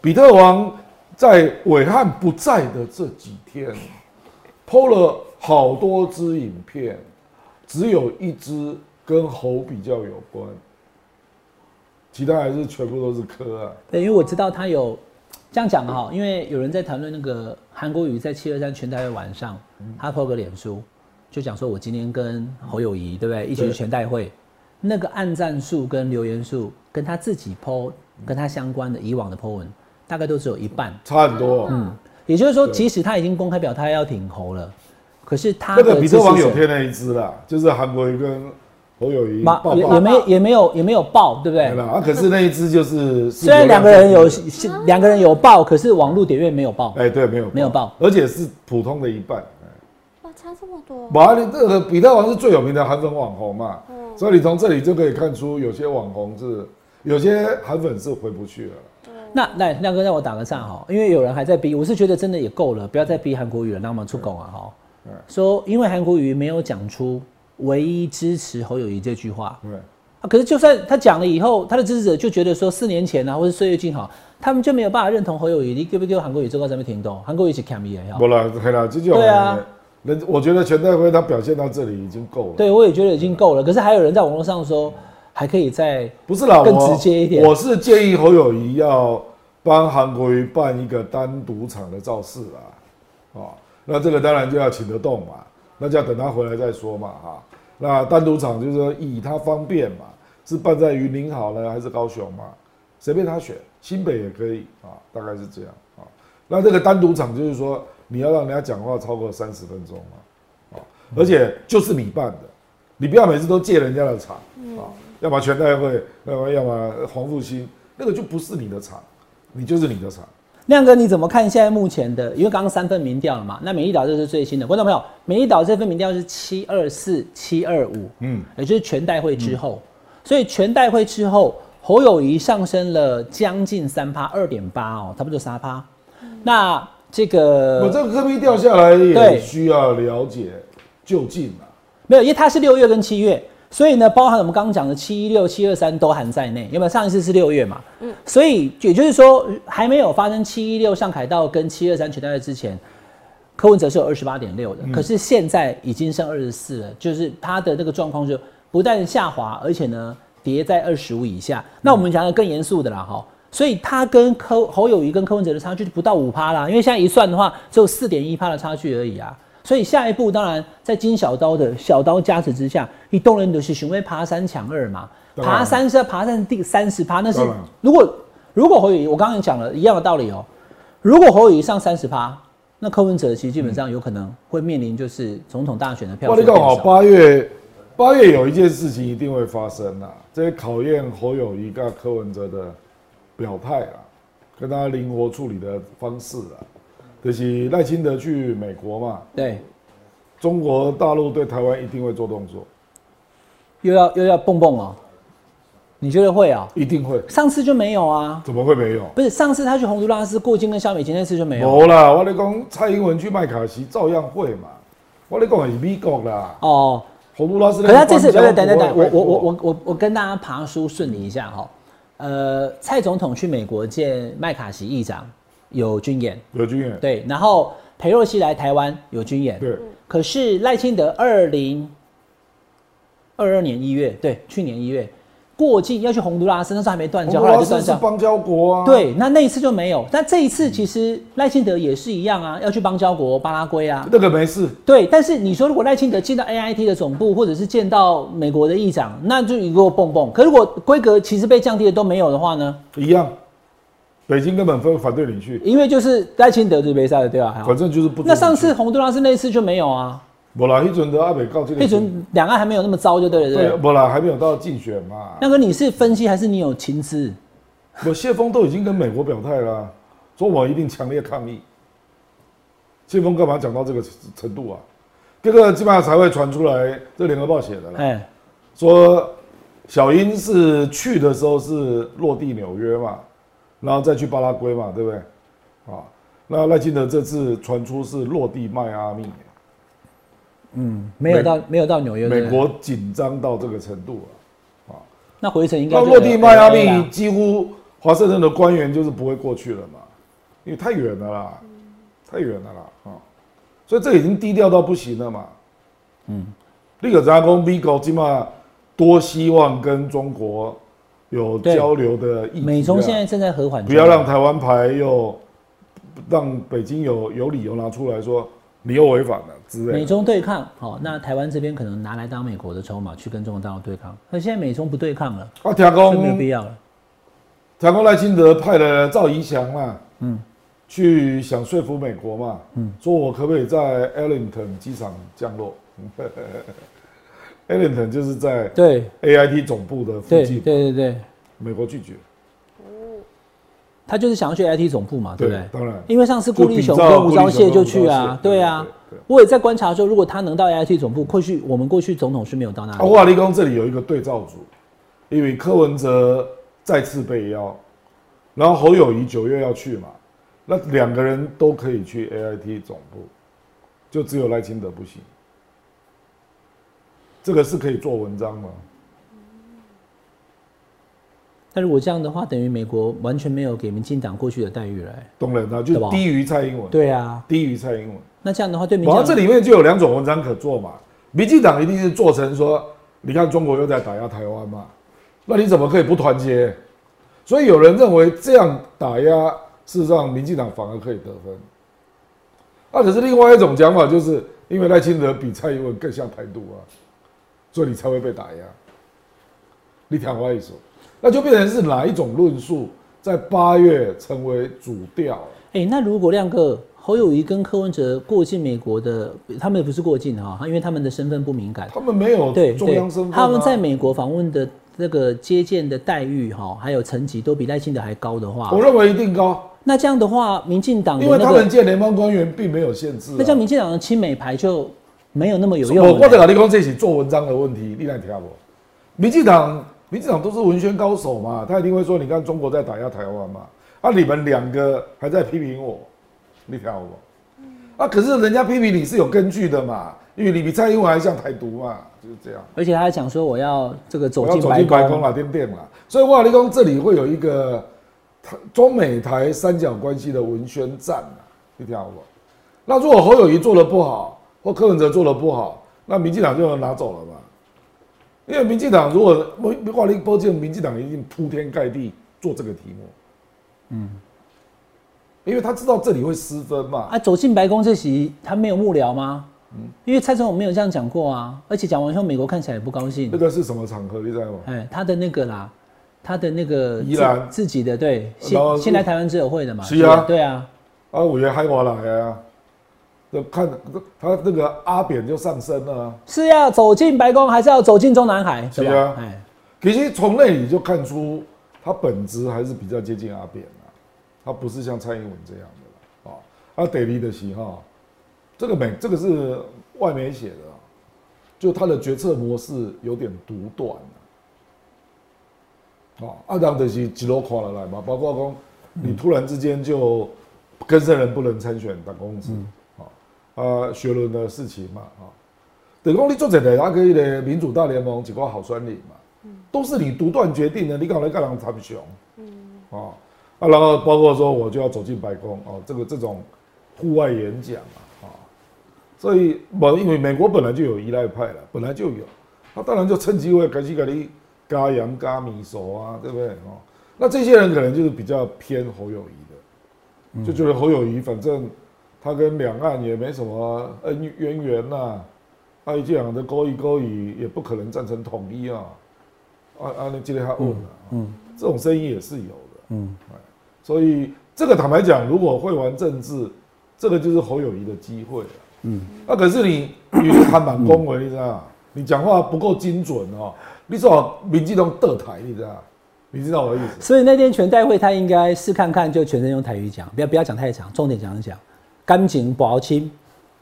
Speaker 3: 比特王在伟汉不在的这几天，剖了好多支影片，只有一支跟猴比较有关，其他还是全部都是科啊。
Speaker 2: 对，因为我知道他有。这样讲哈，因为有人在谈论那个韩国瑜在七二三全代会晚上，他抛个脸书，就讲说我今天跟侯友谊对不对？一起去全代会，那个按赞数跟留言数跟他自己抛跟他相关的以往的 po 文，大概都只有一半，
Speaker 3: 差很多。嗯，
Speaker 2: 也就是说，即使他已经公开表态要挺侯了，可是他
Speaker 3: 那个比特网友贴那一只啦，就是韩国瑜跟。侯友谊
Speaker 2: 也也没也没有也没有爆，对不对？
Speaker 3: 啊，可是那一只就是
Speaker 2: 虽然两个人有两个人有爆，可是网络点阅没有爆。
Speaker 3: 哎，对，没有
Speaker 2: 没有爆，
Speaker 3: 而且是普通的一半。
Speaker 4: 哇，差这么多！
Speaker 3: 哇，你这个比特王是最有名的韩粉网红嘛，所以你从这里就可以看出，有些网红是有些韩粉是回不去了。
Speaker 2: 那来亮哥让我打个岔哈，因为有人还在逼，我是觉得真的也够了，不要再逼韩国语了，那我们出狗啊哈。说因为韩国语没有讲出。唯一支持侯友谊这句话，对啊，可是就算他讲了以后，他的支持者就觉得说四年前啊，或是岁月静好，他们就没有办法认同侯友谊。你给不给韩国瑜这个上面听懂？韩国瑜是 cam 也要。
Speaker 3: 不了，可以了，这就对啊。人我觉得全代会他表现到这里已经够了。
Speaker 2: 对，我也觉得已经够了。可是还有人在网络上说，还可以再
Speaker 3: 不是啦，
Speaker 2: 更直接一点。
Speaker 3: 我是建议侯友谊要帮韩国瑜办一个单独场的造势啊，哦，那这个当然就要请得动嘛，那就要等他回来再说嘛，哈。那单独场就是说以他方便嘛，是办在云林好呢，还是高雄嘛？随便他选，新北也可以啊，大概是这样啊。那这个单独场就是说你要让人家讲话超过三十分钟嘛，啊，而且就是你办的，你不要每次都借人家的场啊，要么全代会，要么要么黄复兴，那个就不是你的场，你就是你的场。
Speaker 2: 亮哥，你怎么看现在目前的？因为刚刚三份民调了嘛，那美丽岛这是最新的，观众朋友，美丽岛这份民调是七二四七二五，嗯，也就是全代会之后，所以全代会之后，侯友谊上升了将近三趴，二点八哦，差不多三趴。那这个
Speaker 3: 我这个科比掉下来也
Speaker 2: 对
Speaker 3: 需要了解究竟啊。
Speaker 2: 没有，因为他是六月跟七月，所以呢，包含我们刚刚讲的七一六、七二三都含在内。有没有？上一次是六月嘛，嗯，所以也就是说，还没有发生七一六上凯道跟七二三全代会之前，柯文哲是有二十八点六的，可是现在已经剩二十四了，就是他的那个状况就不但下滑，而且呢跌在二十五以下。那我们讲的更严肃的啦，哈。所以他跟柯侯友谊跟柯文哲的差距就不到五趴啦，因为现在一算的话，只有四点一趴的差距而已啊。所以下一步当然在金小刀的小刀加持之下，你动人的是雄威爬山抢二嘛，爬山是要爬上第三十趴，那是如果如果侯友谊我刚刚讲了一样的道理哦、如果侯友谊上三十趴，那柯文哲其实基本上有可能会面临就是总统大选的票
Speaker 3: 我你讲哦，
Speaker 2: 数变少。
Speaker 3: 八月八月有一件事情一定会发生啊，这些考验侯友谊跟柯文哲的表态啊，跟他灵活处理的方式啊，就是赖清德去美国嘛，
Speaker 2: 对，
Speaker 3: 中国大陆对台湾一定会做动作，
Speaker 2: 又要又要蹦蹦哦、你觉得会啊、
Speaker 3: 一定会，
Speaker 2: 上次就没有啊，
Speaker 3: 怎么会没有？
Speaker 2: 不是上次他去洪都拉斯过境跟肖美琴那次就没有。
Speaker 3: 没啦，我跟你讲，蔡英文去麦卡锡照样会嘛。我跟你讲的是美国啦，
Speaker 2: 哦。
Speaker 3: 洪都拉斯
Speaker 2: 可是他这次等等等等，我我我我我我跟大家爬书顺理一下哈。呃，蔡总统去美国见麦卡锡议长有军演，
Speaker 3: 有军演，
Speaker 2: 对，然后裴洛西来台湾有军演，
Speaker 3: 对，
Speaker 2: 可是赖清德二零二二年一月，对，去年一月过境要去洪都拉斯，那时候还没断交，后来就断交。
Speaker 3: 邦交国啊，，
Speaker 2: 对，那那一次就没有，但这一次其实赖清德也是一样啊，要去邦交国巴拉圭啊。
Speaker 3: 那个没事，
Speaker 2: 对，但是你说如果赖清德见到 AIT 的总部，或者是见到美国的议长，那就一个蹦蹦。可如果规格其实被降低的都没有的话呢？
Speaker 3: 一样。北京根本不反对你去，
Speaker 2: 因为就是赖清德就没赛了，对吧？
Speaker 3: 反正就是不。
Speaker 2: 那上次洪都拉斯那次就没有啊，
Speaker 3: 不啦，一准的阿北告这个
Speaker 2: 一准两岸还没有那么糟，就对了，对
Speaker 3: 对，
Speaker 2: 不对。
Speaker 3: 不啦，还没有到竞选嘛。
Speaker 2: 那个你是分析还是你有情资？
Speaker 3: 我谢峰都已经跟美国表态了啊，说我一定强烈抗议。谢峰干嘛讲到这个程度啊？这个基本上才会传出来，这联合报写的了，
Speaker 2: 哎，
Speaker 3: 说小英是去的时候是落地纽约嘛，然后再去巴拉圭嘛，对不对？啊，那赖清德这次传出是落地迈阿密，嗯
Speaker 2: 没有到没有到纽约，
Speaker 3: 美国紧张到这个程度了。
Speaker 2: 那回程应该
Speaker 3: 落地迈阿密，几乎华盛顿的官员就是不会过去了嘛，因为太远了啦，太远了啦啊，所以这已经低调到不行了嘛。嗯，立可扎工 v i g o 起码多希望跟中国有交流的意义啊。
Speaker 2: 美中现在正在和缓，
Speaker 3: 不要让台湾牌又让北京有有理由拿出来说你又违反了之类
Speaker 2: 美。中对抗，好、那台湾这边可能拿来当美国的筹码去跟中国大陆对抗。那现在美中不对抗了，
Speaker 3: 啊，田
Speaker 2: 所以没有必要了。
Speaker 3: 田工赖清德派了赵怡翔嘛，嗯，去想说服美国嘛，嗯，说我可不可以在 Ellington 机场降落 ？Ellington 就是在
Speaker 2: 对
Speaker 3: AIT 总部的附近，
Speaker 2: 对对对，
Speaker 3: 美国拒绝。
Speaker 2: 他就是想要去 IT 总部嘛，对不对？
Speaker 3: 当然，
Speaker 2: 因为上次顾立雄跟吴钊燮就去啊，对啊。我也在观察说，如果他能到 AIT 总部，过去我们过去总统是没有到那
Speaker 3: 啊，
Speaker 2: 里。
Speaker 3: 华立功这里有一个对照组，因为柯文哲再次被邀，然后侯友谊九月要去嘛，那两个人都可以去 AIT 总部，就只有赖清德不行。这个是可以做文章吗？
Speaker 2: 但如果这样的话，等于美国完全没有给民进党过去的待遇了、欸。
Speaker 3: 当然啦，就低于蔡英文，
Speaker 2: 对啊，
Speaker 3: 低于蔡英文。
Speaker 2: 那这样的话对民
Speaker 3: 然后
Speaker 2: 进党
Speaker 3: 这里面就有两种文章可做嘛，民进党一定是做成说，你看中国又在打压台湾嘛，那你怎么可以不团结？所以有人认为这样打压，事实上民进党反而可以得分。那可是另外一种讲法，就是因为赖清德比蔡英文更像台独啊，所以你才会被打压。你听我意思，那就变成是哪一种论述在八月成为主调？
Speaker 2: 哎、那如果亮哥侯友谊跟柯文哲过境美国的，他们不是过境哈，因为他们的身份不敏感。
Speaker 3: 他们没有中央身份、啊，
Speaker 2: 他们在美国访问的那个接见的待遇哈，还有层级都比赖清德还高的话
Speaker 3: 我，认为一定高，
Speaker 2: 那这样的话，民进党的
Speaker 3: 因为
Speaker 2: 那个，
Speaker 3: 他们见联邦官员并没有限制、啊。
Speaker 2: 那这样民进党的亲美牌就没有那么有用了
Speaker 3: 我我得跟你讲，这是做文章的问题，你来听我？民进党，民进党都是文宣高手嘛，他一定会说，你看中国在打压台湾嘛，啊，你们两个还在批评我，你听不？啊，可是人家批评你是有根据的嘛，因为你比蔡英文还像台独嘛，就是这样。
Speaker 2: 而且他还讲说我要这个走
Speaker 3: 我要走
Speaker 2: 进白宫
Speaker 3: 进白宫，啦，点点啦。所以瓦立功这里会有一个台中美台三角关系的文宣战啊，你听好不？那如果侯友谊做的不好，或柯文哲做的不好，那民进党就要拿走了嘛。因为民进党如果瓦力波进民进党一定铺天盖地做这个题目，嗯，因为他知道这里会失分嘛。
Speaker 2: 啊，走进白宫这席他没有幕僚吗？嗯因为蔡总统没有这样讲过啊，而且讲完以后，美国看起来也不高兴
Speaker 3: 那。个是什么场合？你知道吗？
Speaker 2: 哎，他的那个啦，他的那个自
Speaker 3: 宜兰
Speaker 2: 自己的对，先先来台湾之友会的嘛。
Speaker 3: 是啊
Speaker 2: 对啊，
Speaker 3: 啊，委员海华来啊，就看他那个阿扁就上升了、啊。
Speaker 2: 是要走进白宫，还是要走进中南海？对吧
Speaker 3: 是啊
Speaker 2: 哎，
Speaker 3: 其实从那里就看出他本质还是比较接近阿扁啊，他不是像蔡英文这样的啦啊。他得力的喜哈，这个美这个是外媒写的啊，就他的决策模式有点独断啊。啊，阿当的是几楼垮了来嘛，包括讲你突然之间就跟生人不能参选党公职啊，啊，学伦的事情嘛啊，等于讲你做这个那个的民主大联盟几个好酸领嘛，都是你独断决定的，你搞来干人参选，嗯，啊啊，然后包括说我就要走进白宫哦，这个这种户外演讲啊，啊，所以我因为美国本来就有依赖派了，本来就有，他当然就趁机会开始给你加盐加米熟啊，对不对？哦？那这些人可能就是比较偏侯友谊的，就觉得侯友谊反正他跟两岸也没什么恩渊源呐、啊，这样的勾一勾一也不可能赞成统一啊，啊啊，那今天他问了，嗯，这种声音也是有的，
Speaker 2: 嗯，
Speaker 3: 所以这个坦白讲，如果会玩政治，这个就是侯友谊的机会了。嗯，那、可是你你还蛮恭维，你知道吗？你讲话不够精准哦，你说民进党得台，你知道？你知道我的意思？
Speaker 2: 所以那天全代会他应该试看看，就全程用台语讲，不要不要讲太长，重点讲一讲，干净不好亲，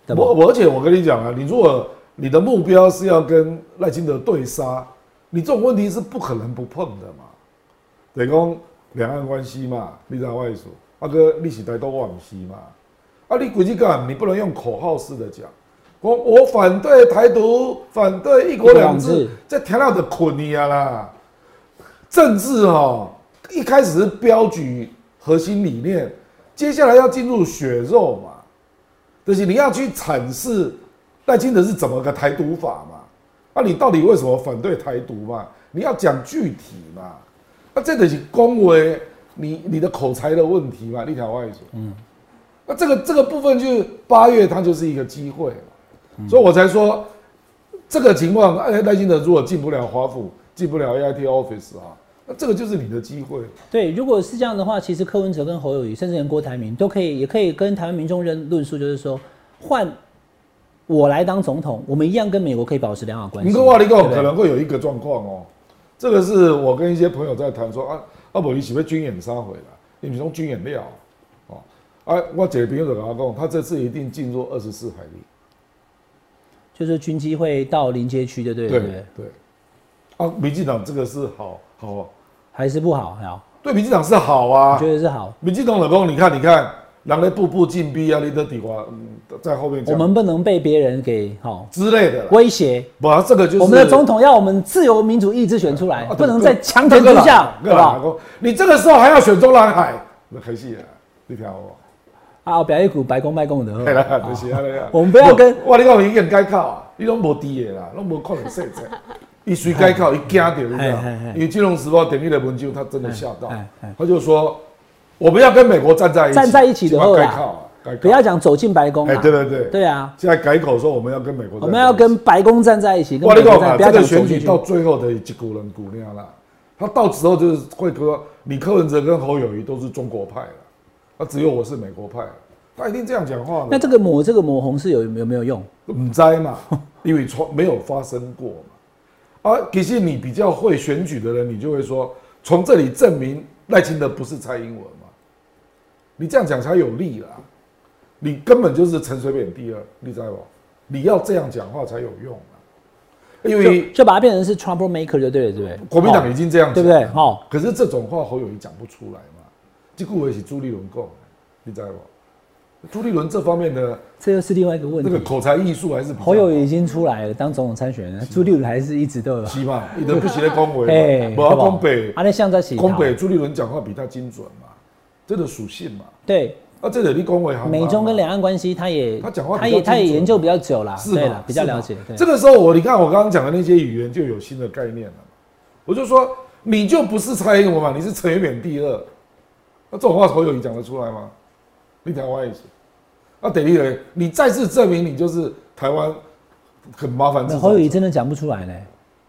Speaker 3: 我我而且我跟你讲啊，你如果你的目标是要跟赖清德对杀，你这种问题是不可能不碰的嘛。等于讲两岸关系嘛，你知道我意思？阿哥历史台都往西嘛，啊，你估计干，你不能用口号式的讲，我我反对台独，反对一国两制这填了的困你啊啦。政治哈、一开始是标举核心理念，接下来要进入血肉嘛。就是你要去阐释赖清德是怎么个台独法嘛？那、你到底为什么反对台独嘛？你要讲具体嘛？那、这个是恭维你你的口才的问题嘛？立条外说，嗯，那这个这个部分就是八月它就是一个机会嘛，所以我才说这个情况，哎，赖清德如果进不了华府，进不了 AIT Office 啊，那这个就是你的机会。
Speaker 2: 对，如果是这样的话，其实柯文哲跟侯友谊，甚至连郭台铭都可以，也可以跟台湾民众认论述，就是说，换我来当总统，我们一样跟美国可以保持良好关系。
Speaker 3: 你跟瓦力
Speaker 2: 对不对
Speaker 3: 共可能会有一个状况哦，这个是我跟一些朋友在谈说啊，阿伯你喜欢军演杀回来，你们从军演料哦，啊，我姐朋友就跟他讲，他这次一定进入二十四海里，
Speaker 2: 就是军机会到临街区的，对不对？
Speaker 3: 对，啊，民进党这个是好好，
Speaker 2: 还是不好？好，
Speaker 3: 对民进党是好啊
Speaker 2: 我，觉得是好。
Speaker 3: 民进党老公，你看你看，人类步步进逼啊，你的底瓜嗯在后面讲
Speaker 2: 我们不能被别人给好
Speaker 3: 之类的，
Speaker 2: 威胁。
Speaker 3: 不，这个就是
Speaker 2: 我们的总统要我们自由民主意志选出来，
Speaker 3: 啊
Speaker 2: 不能在强权之下，对吧？
Speaker 3: 吧？你这个时候还要选中南海，那可惜了，你听我。
Speaker 2: 啊，表一股白宫卖公的，
Speaker 3: 对啦，就是安尼啊。
Speaker 2: 我们不要跟
Speaker 3: 哇，你讲伊应该考啊，你拢无知的啦，拢无可能说这。伊随该考，伊惊到，你知道？因为《金融时报》点击的文章，他真的吓到，他就说我们要跟美国站在一起，
Speaker 2: 站在一起的后啦
Speaker 3: 该考啊，该考
Speaker 2: 不要讲走进白宫
Speaker 3: 哎，对对对，
Speaker 2: 对啊，
Speaker 3: 现在改口说我们要跟美国，
Speaker 2: 我们要跟白宫站在一起，跟
Speaker 3: 我跟你讲啊，
Speaker 2: 美国站不要
Speaker 3: 这个选。举到最后的一股人股量啦，他到时候就是会说，你柯文哲跟侯友谊都是中国派了，那只有我是美国派，他一定这样讲话的。
Speaker 2: 那这个抹这个抹红是有有没有用？
Speaker 3: 唔知嘛，因为从没有发生过。啊，其实你比较会选举的人，你就会说，从这里证明赖清德不是蔡英文嘛，你这样讲才有利啦。你根本就是陈水扁第二，你知道不？你要这样讲话才有用啊，因为
Speaker 2: 就就把它变成是 trouble maker 就对了，对不对？
Speaker 3: 国民党已经这样讲，
Speaker 2: 对不对？哦，
Speaker 3: 可是这种话侯友谊讲不出来嘛，这句话是朱立伦讲的，你知道不？朱立伦这方面的
Speaker 2: 这又是另外一个问题。
Speaker 3: 那个口才艺术还是
Speaker 2: 侯友谊已经出来了，当总统参选人，朱立伦还是一直都有。
Speaker 3: 希望？你都不是在恭维
Speaker 2: 哎
Speaker 3: 嘛，不要恭北，
Speaker 2: 啊，那像在洗
Speaker 3: 恭北朱立伦讲话比他精准嘛，这个属性嘛。
Speaker 2: 对，
Speaker 3: 啊，这个你恭维好。
Speaker 2: 美中跟两岸关系，他也
Speaker 3: 他讲话
Speaker 2: 他也他也研究比较久啦，
Speaker 3: 是
Speaker 2: 了，？比较了解。对
Speaker 3: 这个时候我你看我刚刚讲的那些语言就有新的概念了嘛，我就说你就不是蔡英文嘛，你是陈水扁第二，那这种话侯友谊讲得出来吗？你台湾意思？那等于呢，你再次证明你就是台湾很麻烦。
Speaker 2: 侯友谊真的讲不出来呢，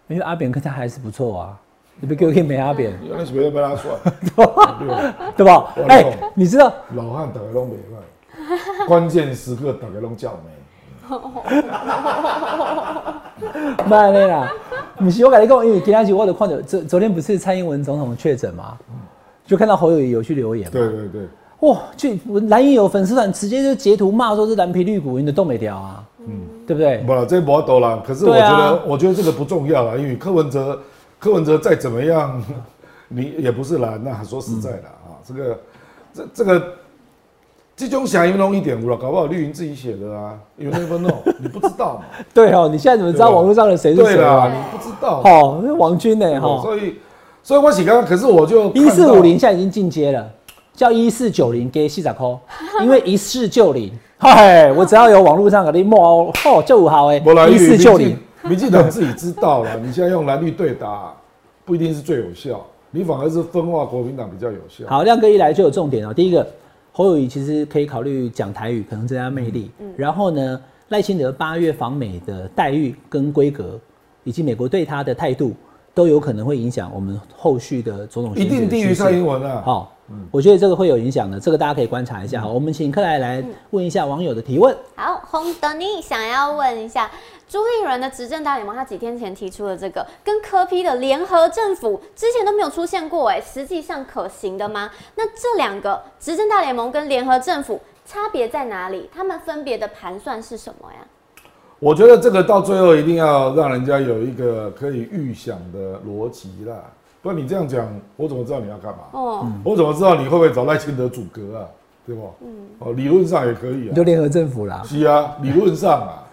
Speaker 2: 因为阿扁跟他还是不错啊，你别给我可以没阿扁，
Speaker 3: 原来是没有被他算，对吧？
Speaker 2: 哎
Speaker 3: 懂，
Speaker 2: 你知道？
Speaker 3: 老汉大家拢没办，关键时刻大家拢叫没。
Speaker 2: 慢嘞啦，不是我跟你讲，因为今天起我的看到昨昨天不是蔡英文总统确诊嘛，就看到侯友谊有去留言嘛，
Speaker 3: 对对对，
Speaker 2: 哇，就蓝营有粉丝团直接就截图骂说是蓝皮绿骨，你的东北调啊，嗯，对不对？
Speaker 3: 不了，这不多了。可是我觉得，我觉得这个不重要了，因为柯文哲，柯文哲再怎么样，你也不是蓝呐。说实在的啊，这个，这这个，这种想应弄一点五了，搞不好绿营自己写的啊，有那份弄，你不知道嘛？
Speaker 2: 对哦，你现在怎么知道网络上的谁是
Speaker 3: 对啦，
Speaker 2: 谁啊？
Speaker 3: 你不知道。
Speaker 2: 哦，那王军呢？哈，
Speaker 3: 所以，所以我喜刚刚，可是我就
Speaker 2: 一四五零现在已经进阶了，叫一四九零给西仔扣，因为一四九零，嗨，我只要有网络上给你摸哦，就好哎，，一四九零，
Speaker 3: 民进党自己知道了，你现在用蓝绿对打，不一定是最有效，你反而是分化国民党比较有效。
Speaker 2: 好，亮哥一来就有重点哦。第一个，侯友谊其实可以考虑讲台语，可能增加魅力。然后呢，赖清德八月访美的待遇跟规格，以及美国对他的态度，都有可能会影响我们后续的总统选
Speaker 3: 一定低于蔡英文啊！
Speaker 2: 好，我觉得这个会有影响的，这个大家可以观察一下。好，我们请克莱来问一下网友的提问。
Speaker 4: 好，洪德尼想要问一下，朱立伦的执政大联盟，他几天前提出了这个跟科批的联合政府，之前都没有出现过，哎，实际上可行的吗？那这两个执政大联盟跟联合政府差别在哪里？他们分别的盘算是什么呀？
Speaker 3: 我觉得这个到最后一定要让人家有一个可以预想的逻辑啦，不然你这样讲，我怎么知道你要干嘛？
Speaker 4: 哦，
Speaker 3: 我怎么知道你会不会找赖清德阻隔啊？对不？嗯，哦，理论上也可以啊
Speaker 2: 就。联合政府啦，
Speaker 3: 是啊，理论上啊，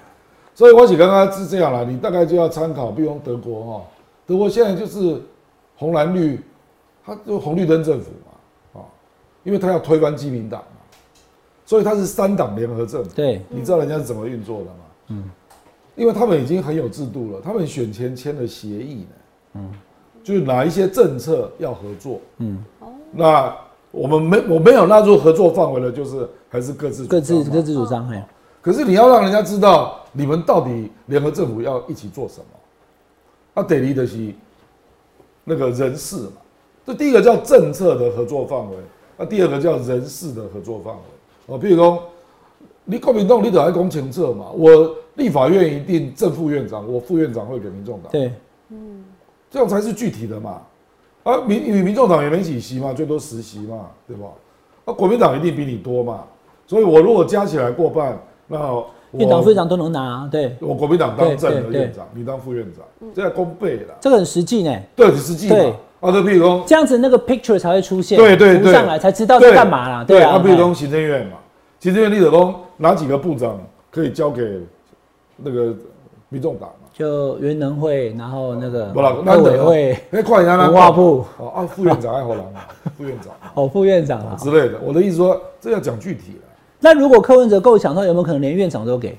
Speaker 3: 所以我写刚刚是这样啦，你大概就要参考，比如德国哈，德国现在就是红蓝绿，它就红绿灯政府嘛，啊，因为它要推翻基民党嘛，所以它是三党联合政府。
Speaker 2: 对，
Speaker 3: 你知道人家是怎么运作的吗？嗯，因为他们已经很有制度了，他们选前签了协议呢，嗯，就是哪一些政策要合作，
Speaker 2: 嗯，
Speaker 3: 那我们没我没有纳入合作范围的，就是还是各自
Speaker 2: 各自各自主张，嘿，
Speaker 3: 可是你要让人家知道你们到底联合政府要一起做什么，那得离的是那个人事嘛。这第一个叫政策的合作范围，那第二个叫人事的合作范围。哦，譬如说，你国民党你得来公清策嘛，我立法院一定正副院长，我副院长会给民众党，
Speaker 2: 对，
Speaker 3: 这样才是具体的嘛。啊，民与民众党也没几席嘛，最多十席嘛，对吧？啊，国民党一定比你多嘛，所以我如果加起来过半，那我
Speaker 2: 院长、副院长都能拿，对，
Speaker 3: 我国民党当正的院长，你当副院长，这要公倍了。
Speaker 2: 这个很实际呢。
Speaker 3: 对，很实际嘛
Speaker 2: 对。
Speaker 3: 啊，这譬如说，
Speaker 2: 这样子那个 picture 才会出现，
Speaker 3: 对对对，
Speaker 2: 上来才知道是干嘛啦。
Speaker 3: 对
Speaker 2: 啊，
Speaker 3: 啊，比如说行政院嘛，行政院立者说哪几个部长可以交给那个民众党嘛？
Speaker 2: 就原能会，然后那个
Speaker 3: 不啦，
Speaker 2: 陆委会，
Speaker 3: 那，快点
Speaker 2: 文化部
Speaker 3: 哦啊，副院长爱好郎嘛，副院长
Speaker 2: 哦，副院长啊。
Speaker 3: 之类的。我的意思说，这要讲具体了。
Speaker 2: 那如果柯文哲够强的话，有没有可能连院长都给？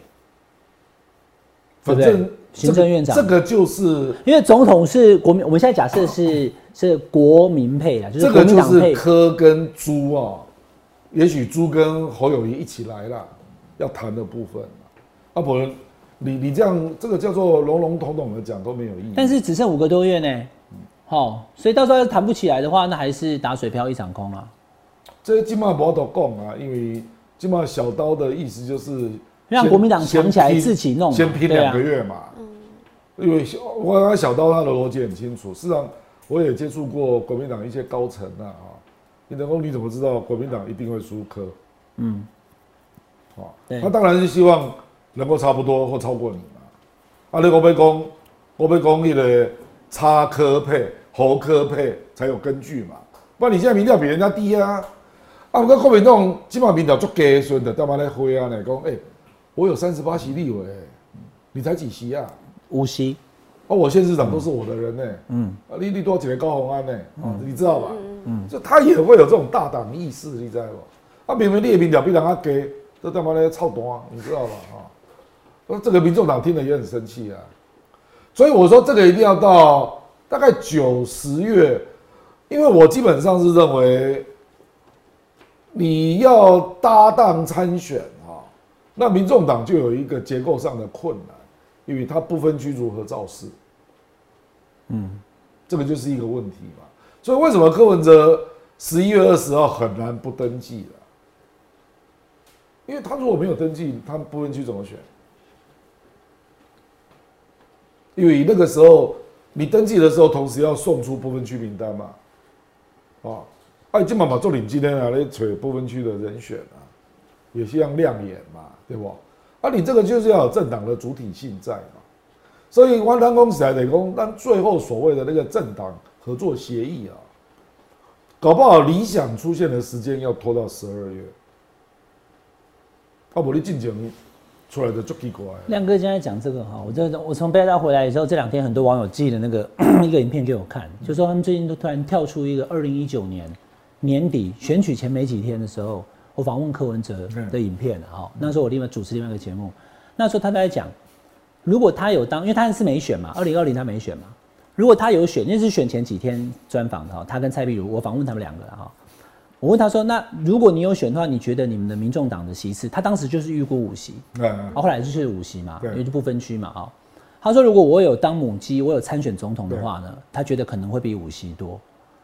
Speaker 3: 反正
Speaker 2: 行政院长
Speaker 3: 这个就是
Speaker 2: 因为总统是国民，我们现在假设是是国民配啦，就是国
Speaker 3: 这个就是
Speaker 2: 民党配。
Speaker 3: 柯跟朱啊，也许朱跟侯友谊一起来了，要谈的部分啊，不然你你这样这个叫做笼笼统统的讲都没有意义。
Speaker 2: 但是只剩五个多月呢，好、所以到时候要谈不起来的话，那还是打水漂一场空啊。
Speaker 3: 这今嘛不都讲啊，因为今嘛小刀的意思就是先
Speaker 2: 让国民党
Speaker 3: 先
Speaker 2: 强起来自己弄
Speaker 3: 先拼两个月嘛。因为小我刚刚小刀他的逻辑很清楚，事实上我也接触过国民党一些高层啊，啊，你等公你怎么知道国民党一定会输科？
Speaker 2: 嗯，
Speaker 3: 好，
Speaker 2: 对
Speaker 3: 他当然是希望能够差不多或超过你嘛。啊，你我被讲，我被讲那个差科配、侯科配才有根据嘛，不然你现在民调比人家低啊。啊，我跟国民党基本上民调足低，所以的干嘛来灰啊？来讲，哎、我有三十八席立委，你才几席啊？
Speaker 2: 无锡，
Speaker 3: 啊，我县市长都是我的人呢、
Speaker 2: 嗯，
Speaker 3: 啊，你你多几个高鸿安呢、啊，你知道吧？嗯，就他也会有这种大胆意识，你知道不？啊，明明列民调比人家低，这他妈的操蛋，你知道吧？啊，那这个民众党听了也很生气啊。所以我说这个一定要到大概九十月，因为我基本上是认为你要搭档参选啊，那民众党就有一个结构上的困难，因为它不分区如何造势，
Speaker 2: 嗯，
Speaker 3: 这个就是一个问题嘛。所以为什么柯文哲十一月二十号很难不登记了？因为他如果没有登记，他不分区怎么选？因为那个时候你登记的时候，同时要送出不分区名单嘛，啊，啊，今晚把做领今天啊来找不分区的人选啊，也是要亮眼嘛，对不？啊，你这个就是要有政党的主体性在嘛，所以湾南公起来得公，但最后所谓的那个政党合作协议啊，搞不好理想出现的时间要拖到十二月，啊，不，你进前出来的就奇怪。
Speaker 2: 亮哥现在讲这个哈，我这我从北大回来的时候，这两天很多网友寄的那个一个影片给我看，就说他们最近都突然跳出一个二零一九年年底选举前没几天的时候，我访问柯文哲的影片哈，那时候我另外主持另外一个节目，那时候他在讲，如果他有当，因为他是没选嘛，二零二零他没选嘛，如果他有选，那是选前几天专访的哈，他跟蔡壁如，我访问他们两个了哈。我问他说：“那如果你有选的话，你觉得你们的民众党的席次？他当时就是预估五席，
Speaker 3: 嗯
Speaker 2: 啊，后来就是五席嘛，因为就不分区嘛啊。他说如果我有当母鸡，我有参选总统的话呢，他觉得可能会比五席多。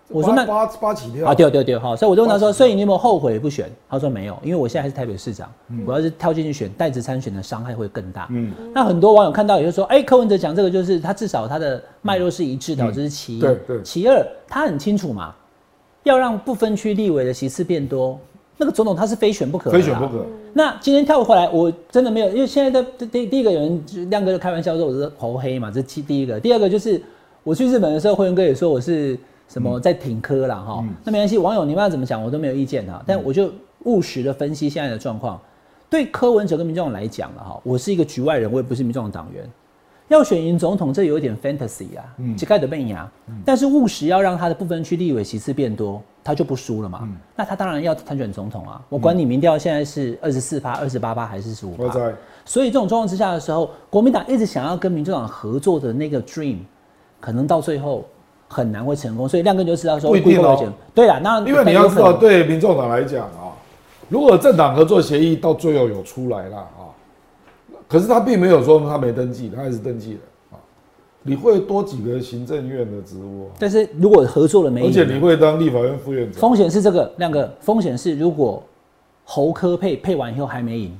Speaker 2: 我说那
Speaker 3: 八八八起跳
Speaker 2: 啊，对对对，好，所以我就问他说，所以你有没有后悔不选？他说没有，因为我现在还是台北市长，
Speaker 3: 嗯
Speaker 2: 我要是跳进去选代职参选的伤害会更大。嗯，那很多网友看到也就说，哎、柯文哲讲这个就是他至少他的脉络是一致的，这是其一。
Speaker 3: 嗯对对
Speaker 2: 其二，他很清楚嘛，要让不分区立委的席次变多，那个总统他是非选不可的，
Speaker 3: 非选不可。
Speaker 2: 那今天跳回来，我真的没有，因为现在的第第第一个有人亮哥就开玩笑说我是猴黑嘛，这是其第一个。第二个就是我去日本的时候，辉文哥也说我是什么在挺科啦哈。那没关系，网友你们要怎么讲我都没有意见啊。但我就务实的分析现在的状况。对柯文哲跟民众党来讲了哈，我是一个局外人，我也不是民众党党员。要选赢总统，这有一点 fantasy 啊，只盖的被牙。但是务实要让他的部分区立委席次变多，他就不输了嘛。那他当然要参选总统啊。我管你民调现在是二十四趴、二十八趴还是十五趴。所以这种状况之下的时候，国民党一直想要跟民众党合作的那个 dream，可能到最后很难会成功。所以亮哥就知道说，
Speaker 3: 不一定哦
Speaker 2: 对啦，那
Speaker 3: 因为你要知道，对民众党来讲啊，如果政党合作协议到最后有出来了啊，可是他并没有说他没登记，他还是登记了啊。你会多几个行政院的职务啊，
Speaker 2: 但是如果合作了没赢，
Speaker 3: 而且你会当立法院副院长。
Speaker 2: 风险是这个，亮哥，风险是如果侯科配配完以后还没赢，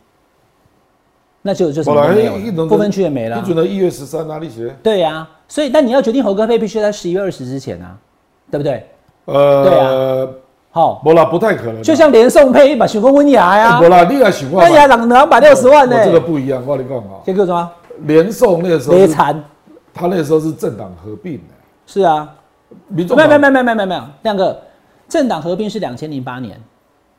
Speaker 2: 那就就什么都没有了，不分区也没了
Speaker 3: 你。准的一月十三哪里写
Speaker 2: 对呀、所以但你要决定侯哥配，必须在十一月二十之前啊，对不对？
Speaker 3: 呃，对啊。
Speaker 2: 好，
Speaker 3: 不啦，不太可能啊。
Speaker 2: 就像连送配把许光温雅呀
Speaker 3: 不，啦，你来想
Speaker 2: 温雅两两百六十万呢、
Speaker 3: 这个不一样，我跟你讲啊，
Speaker 2: 这个什么？
Speaker 3: 连送那个时候是，
Speaker 2: 雷残
Speaker 3: 他那个时候是政党合并的，
Speaker 2: 是啊，
Speaker 3: 民众
Speaker 2: 没有没有没有没有没有没有，亮哥，政党合并是两千零八年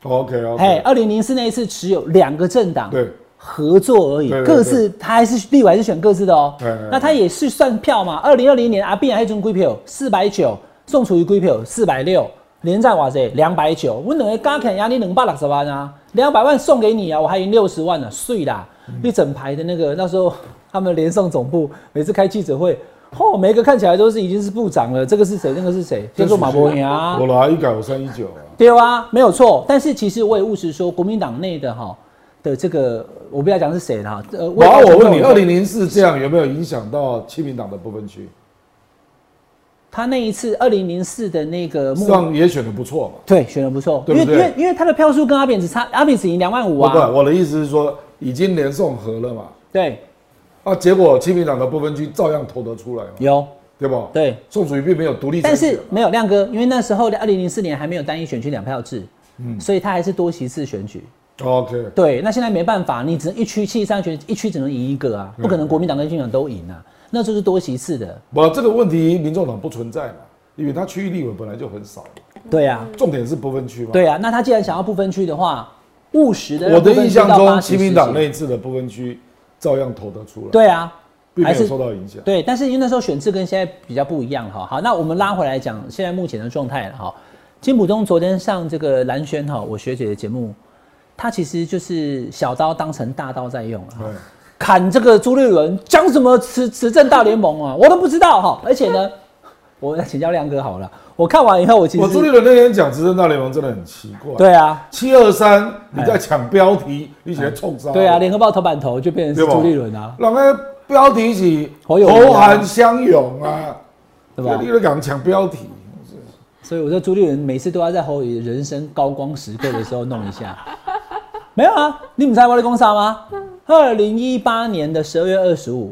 Speaker 3: ，OK OK，哎
Speaker 2: 二零零四那一次持有两个政党
Speaker 3: 对，
Speaker 2: 合作而已，各自他还是立委还是选各自的哦。那他也是算票嘛？二零二零年阿扁还中归票四百九，宋楚瑜归票四百六，连战哇塞两百九，我两个加起来压力两百六十万啊，两百万送给你啊，我还赢六十万呢，碎啦！
Speaker 3: 嗯
Speaker 2: 一整排的那个那时候他们连送总部每次开记者会。哦，每一个看起来都是已经是部长了，这个是谁？那个是谁？叫做马伯牙。
Speaker 3: 我拿，一改我三一九啊，
Speaker 2: 对啊，没有错。但是其实我也务实说，国民党内的哈的这个，我不要讲是谁了哈。呃，
Speaker 3: 然后我问你，二零零四这样有没有影响到亲民党的部分区？
Speaker 2: 他那一次二零零四的那个
Speaker 3: 上也选的不错嘛。
Speaker 2: 对，选的不错，
Speaker 3: 对不对
Speaker 2: 因为因为因为他的票数跟阿扁只差，阿扁只赢两万五
Speaker 3: 啊不，
Speaker 2: 啊。
Speaker 3: 我的意思是说，已经连送和了嘛，
Speaker 2: 对，
Speaker 3: 啊，结果亲民党的部分区照样投得出来嘛。
Speaker 2: 有
Speaker 3: 对不？
Speaker 2: 对，
Speaker 3: 宋楚瑜并没有独立
Speaker 2: 但，是没有亮哥，因为那时候的二零零四年还没有单一选区两票制，嗯所以他还是多席次选举。
Speaker 3: OK，
Speaker 2: 对，那现在没办法，你只能一区七十三选，一区只能赢一个啊，不可能国民党跟民进党都赢啊，那就是多席次的。
Speaker 3: 不，这个问题民众党不存在嘛，因为他区域立委本来就很少，
Speaker 2: 对啊，
Speaker 3: 重点是不分区嘛。
Speaker 2: 对啊，那他既然想要不分区的话，务实的
Speaker 3: 我的印象
Speaker 2: 区到80
Speaker 3: 中，亲民党
Speaker 2: 实行
Speaker 3: 那一次的不分区照样投得出来，，
Speaker 2: 对啊，
Speaker 3: 并没有
Speaker 2: 还是
Speaker 3: 受到影响。
Speaker 2: 对，但是因为那时候选制跟现在比较不一样哈。好，那我们拉回来讲现在目前的状态了哈。金普中昨天上这个蓝轩哈，我学姐的节目，他其实就是小刀当成大刀在用啊，砍这个朱立伦，讲什么持持政大联盟啊，我都不知道哈。而且呢，我请教亮哥好了，我看完以后，我其实
Speaker 3: 我朱立伦那天讲执政大联盟真的很奇怪。，
Speaker 2: 对啊，
Speaker 3: 七二三你在抢标题，你写冲杀。
Speaker 2: 对啊，联合报头版头就变成是朱立伦啊，
Speaker 3: 那个标题是
Speaker 2: 侯友宜啊
Speaker 3: 侯韩相拥啊，
Speaker 2: 对吧
Speaker 3: 你？都讲抢标题，
Speaker 2: 所以我说朱立伦每次都要在侯友人生高光时刻的时候弄一下。没有啊，你们猜我的公啥吗？二零一八年的十二月二十五，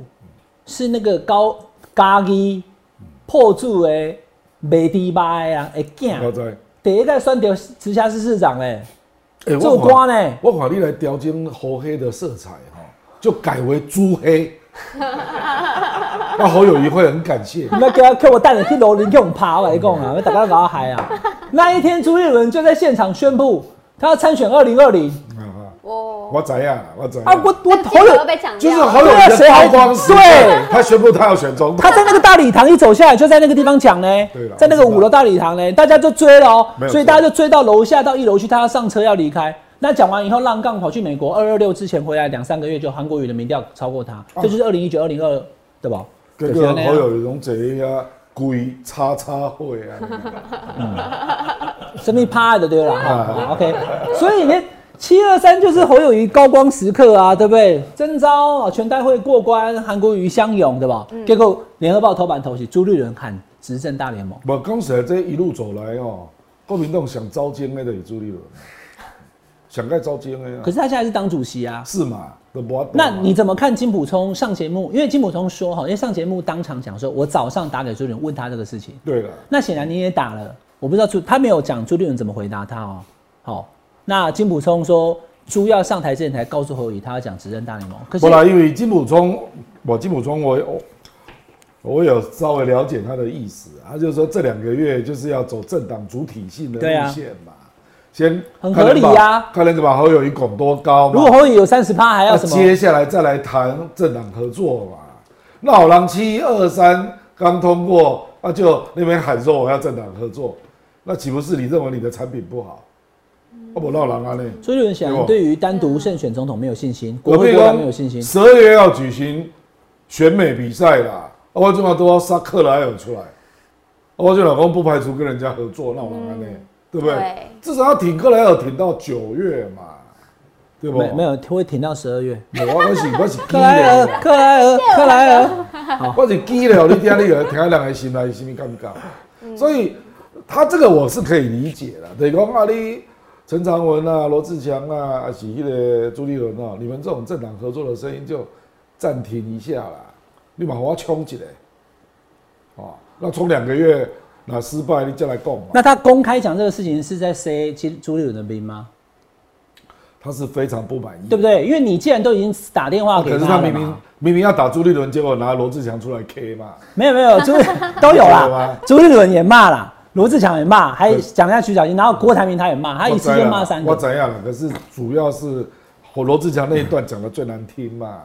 Speaker 2: 是那个高咖喱破住的美迪巴的啊，会
Speaker 3: 我
Speaker 2: 囝
Speaker 3: 知。
Speaker 2: 第一个选到直辖市市长嘞，
Speaker 3: 欸
Speaker 2: 做官呢？
Speaker 3: 我看你来调整侯黑的色彩哈，就改为朱黑。那侯友谊会很感谢。
Speaker 2: 你们给他给我带你去楼林给我们爬，我来讲啊，大家搞到嗨啊！那一天朱立伦就在现场宣布他要参选二零二零
Speaker 4: 哦，
Speaker 3: 我怎样？我怎
Speaker 2: 啊，我我
Speaker 4: 那
Speaker 2: 侯友
Speaker 4: 被抢
Speaker 3: 就是
Speaker 4: 掉了，
Speaker 3: 侯友
Speaker 2: 谁还
Speaker 3: 高光时刻
Speaker 2: 对，
Speaker 3: 他宣布他要选总统。
Speaker 2: 他。在那个大礼堂一走下来，就在那个地方讲呢
Speaker 3: 对了，
Speaker 2: 在那个五楼大礼堂呢，大家就追了哦所以大家就追到楼下到一楼去，他要上车要离开。那讲完以后，浪杠跑去美国，二二六之前回来两三个月，就韩国语的民调超过他，这就是二零一九、二零二，对吧？
Speaker 3: 这个侯
Speaker 2: 就是那样。
Speaker 3: 友谊拢坐啊，规叉叉会啊，
Speaker 2: 生命趴的对了哈
Speaker 3: 啊
Speaker 2: ，OK。所以呢，七二三就是侯友谊高光时刻啊，对不对？征召啊，全代会过关，韩国瑜相拥，对吧？结果联合报头版头是朱立伦喊执政大联盟。
Speaker 3: 不，讲实在，这一路走来哦，国民党想招奸的就是朱立伦，想该招奸的啊
Speaker 2: 可是他现在是当主席啊，
Speaker 3: 是嘛？
Speaker 2: 那你怎么看金普聪上节目？因为金普聪说哈，因为上节目当场讲说，我早上打给朱立伦问他这个事情。
Speaker 3: 对了，
Speaker 2: 那显然你也打了，我不知道朱他没有讲朱立伦怎么回答他哦。好，那金普聪说朱要上台之前才告诉侯友宜他要讲执政大联盟，可是
Speaker 3: 后来因为金普聪，我金普聪我我我有稍微了解他的意思，他就是说这两个月就是要走政党主体性的路线嘛，先
Speaker 2: 很合理呀
Speaker 3: 看能把侯友谊拱多高嘛，
Speaker 2: 如果侯友宜有三十趴，还要什么？
Speaker 3: 接下来再来谈政党合作嘛。那好狼七二三刚通过，那就那边喊说我要政党合作，那岂不是你认为你的产品不好？我不闹人啊呢？
Speaker 2: 朱立伦显然对于单独胜选总统没有信心，国会没有信心。
Speaker 3: 十二月要举行选美比赛啦，我这么都要杀克莱尔出来，我就老公不排除跟人家合作，那我狼呢？对不对？
Speaker 4: 对
Speaker 3: 至少要挺克莱尔挺到九月嘛，对不？
Speaker 2: 没没有会停到十二月。
Speaker 3: 有，我我是我是
Speaker 2: 克莱尔，克莱尔，克莱尔。
Speaker 3: 我是记了，你听你个听人的心内是咪感觉？所以他这个我是可以理解的，等于讲啊，你陈长文啊、罗志强啊，还是那个朱立伦啊，你们这种政党合作的声音就暂停一下啦，你把我冲起来，哦，那冲两个月，那失败你再来供嘛。
Speaker 2: 那他公开讲这个事情是在塞朱朱立伦的兵吗？
Speaker 3: 他是非常不满意，
Speaker 2: 对不对？因为你既然都已经打电话给
Speaker 3: 哦可是
Speaker 2: 他
Speaker 3: 明明，明明要打朱立伦，结果拿罗志强出来 K 嘛。
Speaker 2: 没有没有，朱 都有
Speaker 3: 有
Speaker 2: 啦。朱立伦也骂啦，罗志强也骂，还讲一下徐小新，然后郭台铭他也骂，他一次就骂三个。
Speaker 3: 我怎样了？可是主要是我罗志强那一段讲的最难听嘛。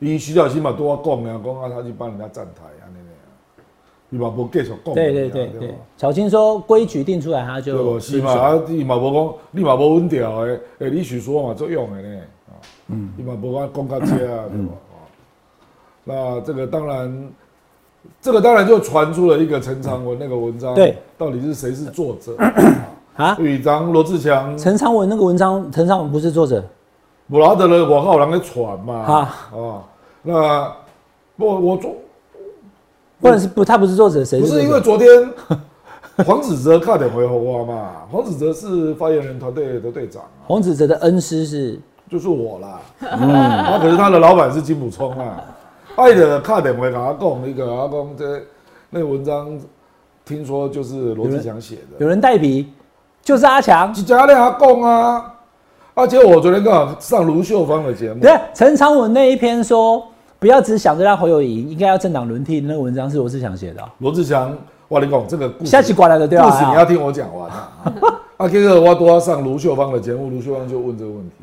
Speaker 3: 因为徐小新嘛多讲啊，讲啊，他去帮人家站台啊，那个，你嘛无继续讲。
Speaker 2: 对对对对
Speaker 3: 吧，
Speaker 2: 小青说规矩定出来他
Speaker 3: 对
Speaker 2: 就
Speaker 3: 不？是嘛？啊，你嘛无讲，你嘛无稳调的，诶，你许说嘛作用的呢，啊，嗯，你嘛无讲讲到这啊，对吧？啊，那这个当然，这个当然就传出了一个陈昌文那个文章，
Speaker 2: 对，
Speaker 3: 到底是谁是作者？
Speaker 2: 啊。
Speaker 3: 吕章罗志强
Speaker 2: 陈昌文那个文章，陈昌文不是作者
Speaker 3: 布拉德的广告有人在传嘛？
Speaker 2: 啊
Speaker 3: 哦，那我我昨
Speaker 2: 不然是不他不是作者，谁
Speaker 3: 不是？因为昨天黄子哲差点回后我嘛，黄子哲是发言人团队的队长啊，
Speaker 2: 黄子哲的恩师是
Speaker 3: 就是我啦。嗯，啊，可是他的老板是金普聪啊。啊，爱的卡电话跟我讲，那个阿公这那个文章，听说就是罗志祥写的，
Speaker 2: 有人代笔，就是阿强。
Speaker 3: 几家咧阿公啊，而且我昨天刚好上卢秀芳的节目，
Speaker 2: 对，陈长文那一篇说不要只想着让侯友谊，应该要政党轮替，那个文章是罗志祥写的哦。
Speaker 3: 罗志祥，我跟你讲这个故事
Speaker 2: 下期过来的对吧？
Speaker 3: 故事你要听我讲完啊。啊，这个我都要上卢秀芳的节目，卢秀芳就问这个问题：，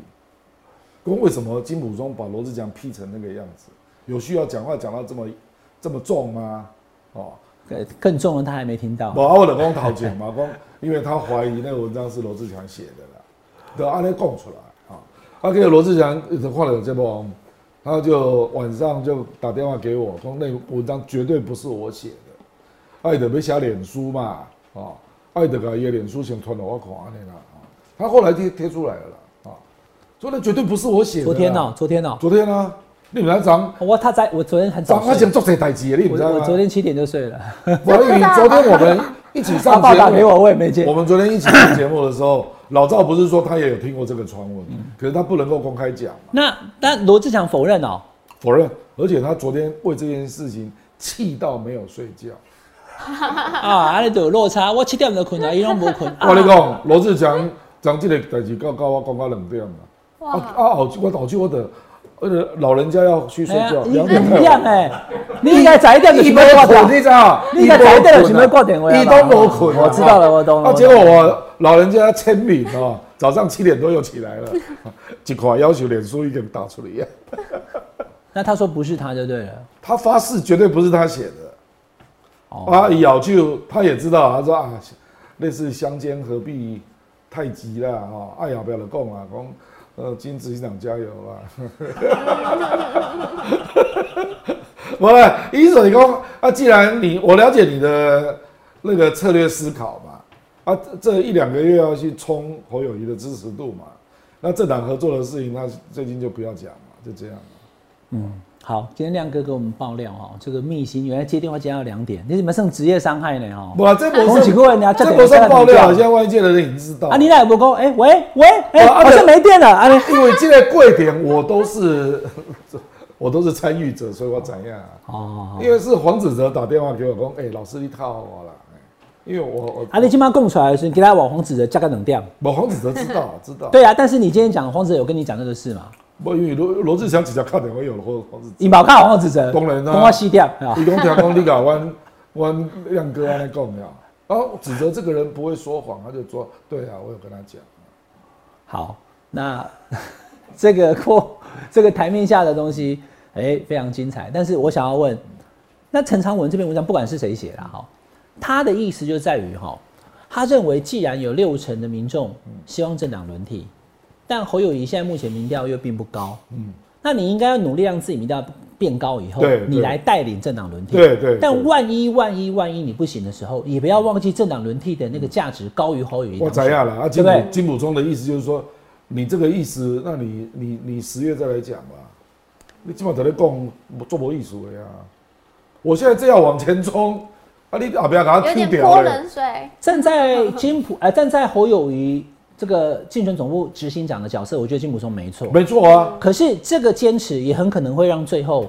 Speaker 3: 问为什么金普中把罗志祥 P 成那个样子？有需要讲话讲到这么这么重吗？哦，
Speaker 2: 对，更重了他还没听到。
Speaker 3: 我我老公讨解嘛，公，因为他怀疑那个文章是罗志祥写的啦，对，按那供出来啊。他，给罗志祥换了这么，他就晚上就打电话给我，说那文章绝对不是我写的，爱德没写脸书嘛，啊。爱德个也脸书先传了我看安尼啦，他后来贴贴出来了啦，啊，说那绝对不是我写的。
Speaker 2: 昨天呢？昨天呢？
Speaker 3: 昨天呢？你们来讲，
Speaker 2: 我他在我昨天很早。
Speaker 3: 他讲做这代志，你知道吗？
Speaker 2: 我昨天七点就睡了。
Speaker 3: 我以为昨天我们一起上节目，
Speaker 2: 打给我我也没接。
Speaker 3: 我们昨天一起上节目的时候，老赵不是说他也有听过这个传闻，可是他不能够公开讲。
Speaker 2: 那但罗志祥否认哦，
Speaker 3: 否认，而且他昨天为这件事情气到没有睡觉。
Speaker 2: 啊，安尼就有落差。我七点就困啊，伊拢无困。
Speaker 3: 我跟你讲，罗志祥讲这个代志，告告我讲到两点啦。哇！啊，后我后去我的，呃，老人家要去睡觉，
Speaker 2: 两点哎。你应该早一点就准备挂电话，
Speaker 3: 你知道？
Speaker 2: 你应该早一点就准备挂电话。
Speaker 3: 你都没困，
Speaker 2: 我知道了，我懂了。
Speaker 3: 啊，结果我老人家签名啊，早上七点多又起来了，一块要求脸书已经打出来。
Speaker 2: 那他说不是他就对了。
Speaker 3: 他发誓绝对不是他写的。啊，咬就他也知道，他说啊，类似相煎何必太急了啊，爱咬不要的讲啊，讲呃金执行长加油啊。不了，一手你讲啊，既然你我了解你的那个策略思考嘛，啊这一两个月要去冲侯友谊的支持度嘛，那政党合作的事情，那最近就不要讲嘛，就这样。嗯。
Speaker 2: 好，今天亮哥给我们爆料哈，这个密信原来接电话接到两点，你怎么剩职业伤害呢？哈，
Speaker 3: 哇，这不
Speaker 2: 是，
Speaker 3: 这不是爆料，现在外界的人已经知道。
Speaker 2: 啊，你那有不讲？哎，喂喂，哎，好像没电了。啊，
Speaker 3: 因为现在贵点，我都是 我都是参与者，所以我怎样？哦，因为是黄子哲打电话给我讲，哎，老师你套我了，因为我我
Speaker 2: 啊，你今晚供出来是给他往黄子哲加个冷掉。
Speaker 3: 我黄子哲知道知道。
Speaker 2: 对啊，但是你今天讲黄子哲有跟你讲这个事吗？
Speaker 3: 不，因为罗罗志祥直接卡电话有了黄黄子，
Speaker 2: 伊冇卡黄志哲，
Speaker 3: 当然啦，
Speaker 2: 帮我洗掉。
Speaker 3: 伊讲听讲你甲阮 阮亮哥安尼讲呀，啊，指责这个人不会说谎，他就说对啊，我有跟他讲。
Speaker 2: 好，那 这个过这个台面下的东西，哎，非常精彩。但是我想要问，那陈昌文这篇文章不管是谁写的哈，他的意思就在于哈，他认为既然有六成的民众希望政党轮替。但侯友谊现在目前民调又并不高，嗯，那你应该要努力让自己民调变高以后，你来带领政党轮替，
Speaker 3: 对对。
Speaker 2: 但万一万一万一你不行的时候，也不要忘记政党轮替的那个价值高于侯友谊。
Speaker 3: 我怎样了？啊，金金普中的意思就是说，你这个意思，那你你你十月再来讲吧。你基本上在讲做无艺术的呀。我现在正要往前冲，啊，你阿不要给他
Speaker 4: 踢掉泼冷水。
Speaker 2: 站在 金普，哎，站在侯友谊。这个竞选总部执行长的角色，我觉得金普松没错，
Speaker 3: 没错啊。
Speaker 2: 可是这个坚持也很可能会让最后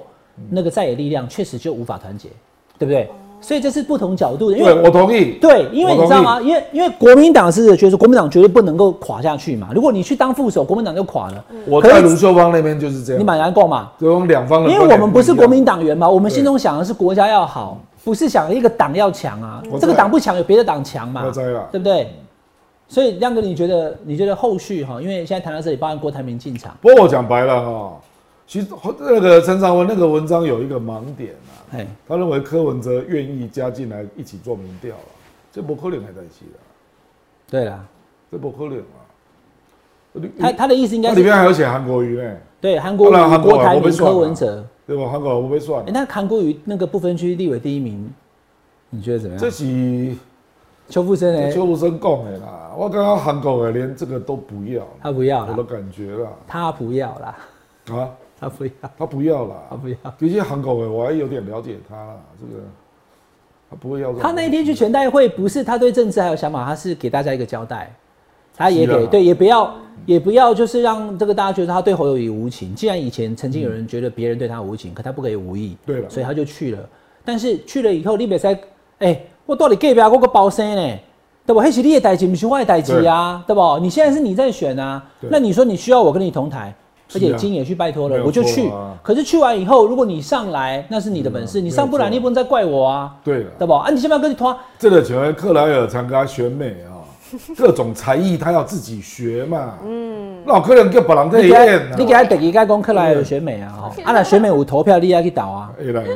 Speaker 2: 那个在野力量确实就无法团结，对不对？所以这是不同角度的。
Speaker 3: 对，我同意。
Speaker 2: 对，因为你知道吗？因为因为国民党是觉得国民党绝对不能够垮下去嘛。如果你去当副手，国民党就垮了。
Speaker 3: 我在卢秀芳那边就是这样。
Speaker 2: 你蛮难过嘛？
Speaker 3: 就两方的。
Speaker 2: 因为我们不是国民党员嘛，我们心中想的是国家要好，不是想一个党要强啊。这个党不强，有别的党强嘛？对不对？所以亮哥，你觉得你觉得后续哈？因为现在谈到这里，包含郭台铭进场。
Speaker 3: 不过我讲白了哈，其实那个陈长文那个文章有一个盲点啊，他认为柯文哲愿意加进来一起做民调了，这不可能还在一起的。
Speaker 2: 对啦，
Speaker 3: 这不可能啊。
Speaker 2: 他他的意思应该
Speaker 3: 里面还有写韩国瑜呢。
Speaker 2: 对，韩国瑜、郭台铭、柯文哲，
Speaker 3: 对吧？韩国瑜不被算。
Speaker 2: 哎，那韩国瑜那个不分区立委第一名，你觉得怎么样？
Speaker 3: 这是。
Speaker 2: 邱富生呢？
Speaker 3: 邱富生讲的啦，我刚刚韩国的连这个都不要，
Speaker 2: 他不要，
Speaker 3: 我的感觉啦，
Speaker 2: 他不要啦，啊，他不要，
Speaker 3: 他不要啦，
Speaker 2: 他不要。
Speaker 3: 毕竟韩国的我还有点了解他啦，这个他不会要。
Speaker 2: 他那一天去全代会，不是他对政治还有想法，他是给大家一个交代。他也给对，也不要也不要就是让这个大家觉得他对侯友谊无情。既然以前曾经有人觉得别人对他无情，可他不可以无意，
Speaker 3: 对了
Speaker 2: 所以他就去了。但是去了以后，你别使，哎，我到底隔壁我个包生呢？对不？那是你的代志，不是我的代志啊，对不？你现在是你在选啊，那你说你需要我跟你同台，而且金也去拜托了，我就去。可是去完以后，如果你上来，那是你的本事，你上不来，你不能再怪我啊，
Speaker 3: 对了，
Speaker 2: 对不？啊，你先不要跟你拖，
Speaker 3: 这个请问克莱尔参加选美啊，各种才艺他要自己学嘛。嗯，那有可能叫别人在
Speaker 2: 你给他
Speaker 3: 演啊。
Speaker 2: 你给他等一下公克莱尔选美啊，哦 啊那选美有投票，你要去倒啊。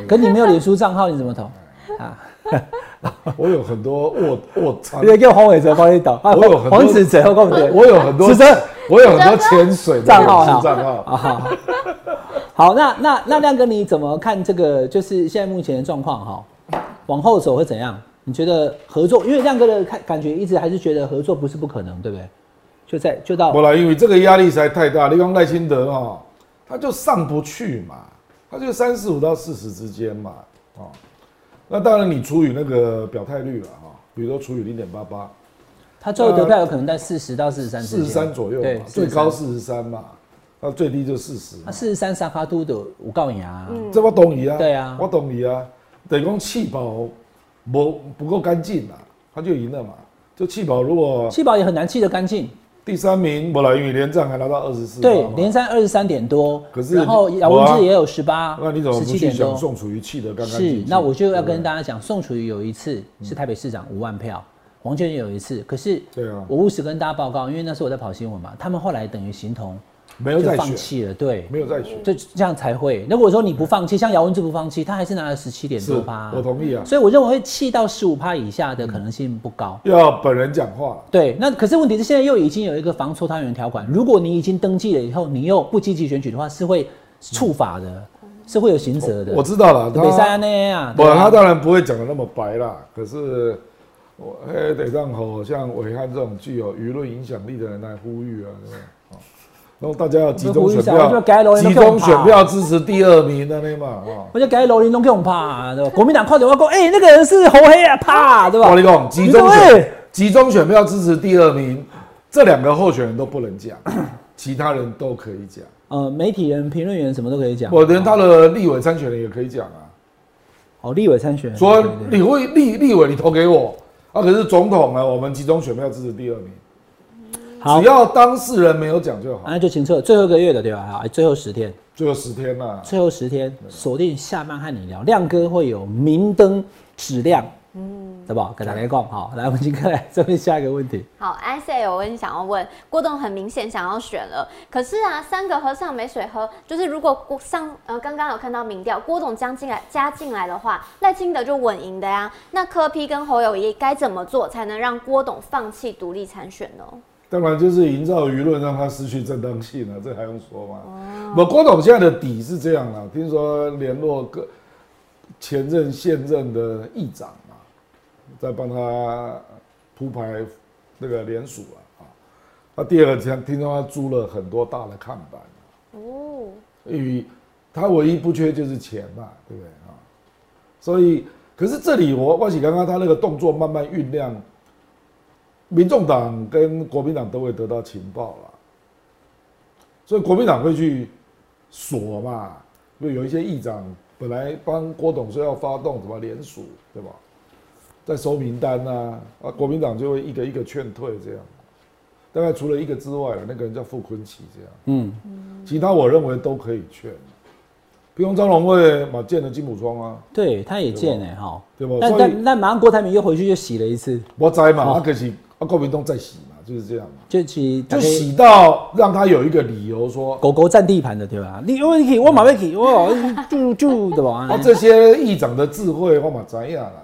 Speaker 2: 可你没有脸书账号，你怎么投啊？
Speaker 3: 我有很多卧卧餐
Speaker 2: 你，得叫黄伟哲帮你导，啊
Speaker 3: 我有
Speaker 2: 黄子哲，我告诉你，
Speaker 3: 我有很多
Speaker 2: 子哲
Speaker 3: 我有很多潜水
Speaker 2: 账号
Speaker 3: 账号。
Speaker 2: 啊。好，那那那亮哥你怎么看这个？就是现在目前的状况哈，往后走会怎样？你觉得合作？因为亮哥的看感觉一直还是觉得合作不是不可能，对不对？就在就到
Speaker 3: 不啦，因为这个压力实在太大。你讲赖清德哈，他就上不去嘛，他就三十五到四十之间嘛，哦，那当然你除以那个表态率了哈，比如说除以零点八八，
Speaker 2: 他最后得票有可能在四十到四十三，
Speaker 3: 四十三左右
Speaker 2: 对，，
Speaker 3: 最高
Speaker 2: 43
Speaker 3: 四十三嘛，那最低就四十。
Speaker 2: 那四十三沙卡都的五告你啊，
Speaker 3: 这我懂你啊，
Speaker 2: 对啊。
Speaker 3: 我懂你啊，等于讲气保不不够干净啊，他就赢了嘛。就气保如果
Speaker 2: 气保也很难气得干净，
Speaker 3: 第三名，我来，因为连战还拿到二十四，
Speaker 2: 对，连三二十三点多，
Speaker 3: 可是
Speaker 2: 然后姚文智也有十八，
Speaker 3: 那你怎么
Speaker 2: 十
Speaker 3: 不去想
Speaker 2: 七点多？
Speaker 3: 宋楚瑜气得干干净
Speaker 2: 是？，那我就要跟大家讲，宋楚瑜有一次是台北市长五万票，黄建也有一次，可是
Speaker 3: 对啊。
Speaker 2: 我务实跟大家报告，因为那时候我在跑新闻嘛，他们后来等于形同就
Speaker 3: 没有再选，
Speaker 2: 放弃了，对，
Speaker 3: 没有再选，
Speaker 2: 就这样才会。如果说你不放弃，像姚文智不放弃，他还是拿了十七点
Speaker 3: 是
Speaker 2: 多趴，
Speaker 3: 我同意啊，
Speaker 2: 所以我认为会气到十五趴以下的可能性不高。
Speaker 3: 要本人讲话，
Speaker 2: 对，那可是问题是现在又已经有一个防搓汤圆条款，如果你已经登记了以后，你又不积极选举的话，是会处罚的，是会有刑责的。
Speaker 3: 我知道了，
Speaker 2: 北山
Speaker 3: 他
Speaker 2: 那样啊，
Speaker 3: 不，他当然不会讲的那么白啦，可是我哎得让好像伟汉这种具有舆论影响力的人来呼吁啊，然后大家要集中选票，集中选票支持第二名的那嘛啊。
Speaker 2: 我就改楼林东给我们怕，对吧？国民党快点，我讲，哎、那个人是侯黑啊，怕，对吧？
Speaker 3: 我跟你讲，集中
Speaker 2: 你说
Speaker 3: 选
Speaker 2: 哎
Speaker 3: 集中选票支持第二名，这两个候选人都不能讲，其他人都可以讲。
Speaker 2: 呃，媒体人、评论员什么都可以讲。
Speaker 3: 我连他的立委参选人也可以讲啊，
Speaker 2: 哦，立委参选，
Speaker 3: 说你会立立委你投给我啊，可是总统呢，我们集中选票支持第二名，
Speaker 2: 好
Speaker 3: 只，要当事人没有讲就好。
Speaker 2: 那就清楚，最后一个月的对吧？好，最后十天，
Speaker 3: 最后十天啦，
Speaker 2: 最后十天锁定下班和你聊，亮哥会有明灯指亮，嗯，对吧？跟大家讲好，来，我们今天来这边下一个问题。
Speaker 4: 好，I say 有问想要问郭董，很明显想要选了，可是啊，三个和尚没水喝，就是如果郭上呃刚刚有看到民调，郭董将进来加进来的话，赖清德就稳赢的呀。那柯批跟侯友谊该怎么做才能让郭董放弃独立参选呢？
Speaker 3: 当然就是营造舆论让他失去正当性了，这还用说吗？不，郭董现在的底是这样啦，听说联络各前任、现任的议长嘛，在帮他铺排那个联署啊啊。那第二个，听听说他租了很多大的看板，
Speaker 4: 哦，
Speaker 3: 因为他唯一不缺就是钱嘛，对不对啊？所以，可是这里我我喜刚刚他那个动作慢慢酝酿，民众党跟国民党都会得到情报了，所以国民党会去锁嘛，因为有一些议长本来帮郭董说要发动什么联署，对吧？在收名单啊，啊，国民党就会一个一个劝退这样。大概除了一个之外，那个人叫傅昆奇这样。
Speaker 2: 嗯，
Speaker 3: 其他我认为都可以劝。比如张荣惠嘛建了金普窗啊，
Speaker 2: 对，他也见哎哈，
Speaker 3: 对吧？
Speaker 2: 但但但马上郭台铭又回去又洗了一次，
Speaker 3: 我栽嘛，
Speaker 2: 好
Speaker 3: 啊可是啊国民党再洗嘛，就是这样嘛，
Speaker 2: 就洗
Speaker 3: 就洗到让他有一个理由说，
Speaker 2: 狗狗占地盘的对吧？你我去，我马上去，我就就对吧？
Speaker 3: 啊这些议长的智慧我马怎样啦，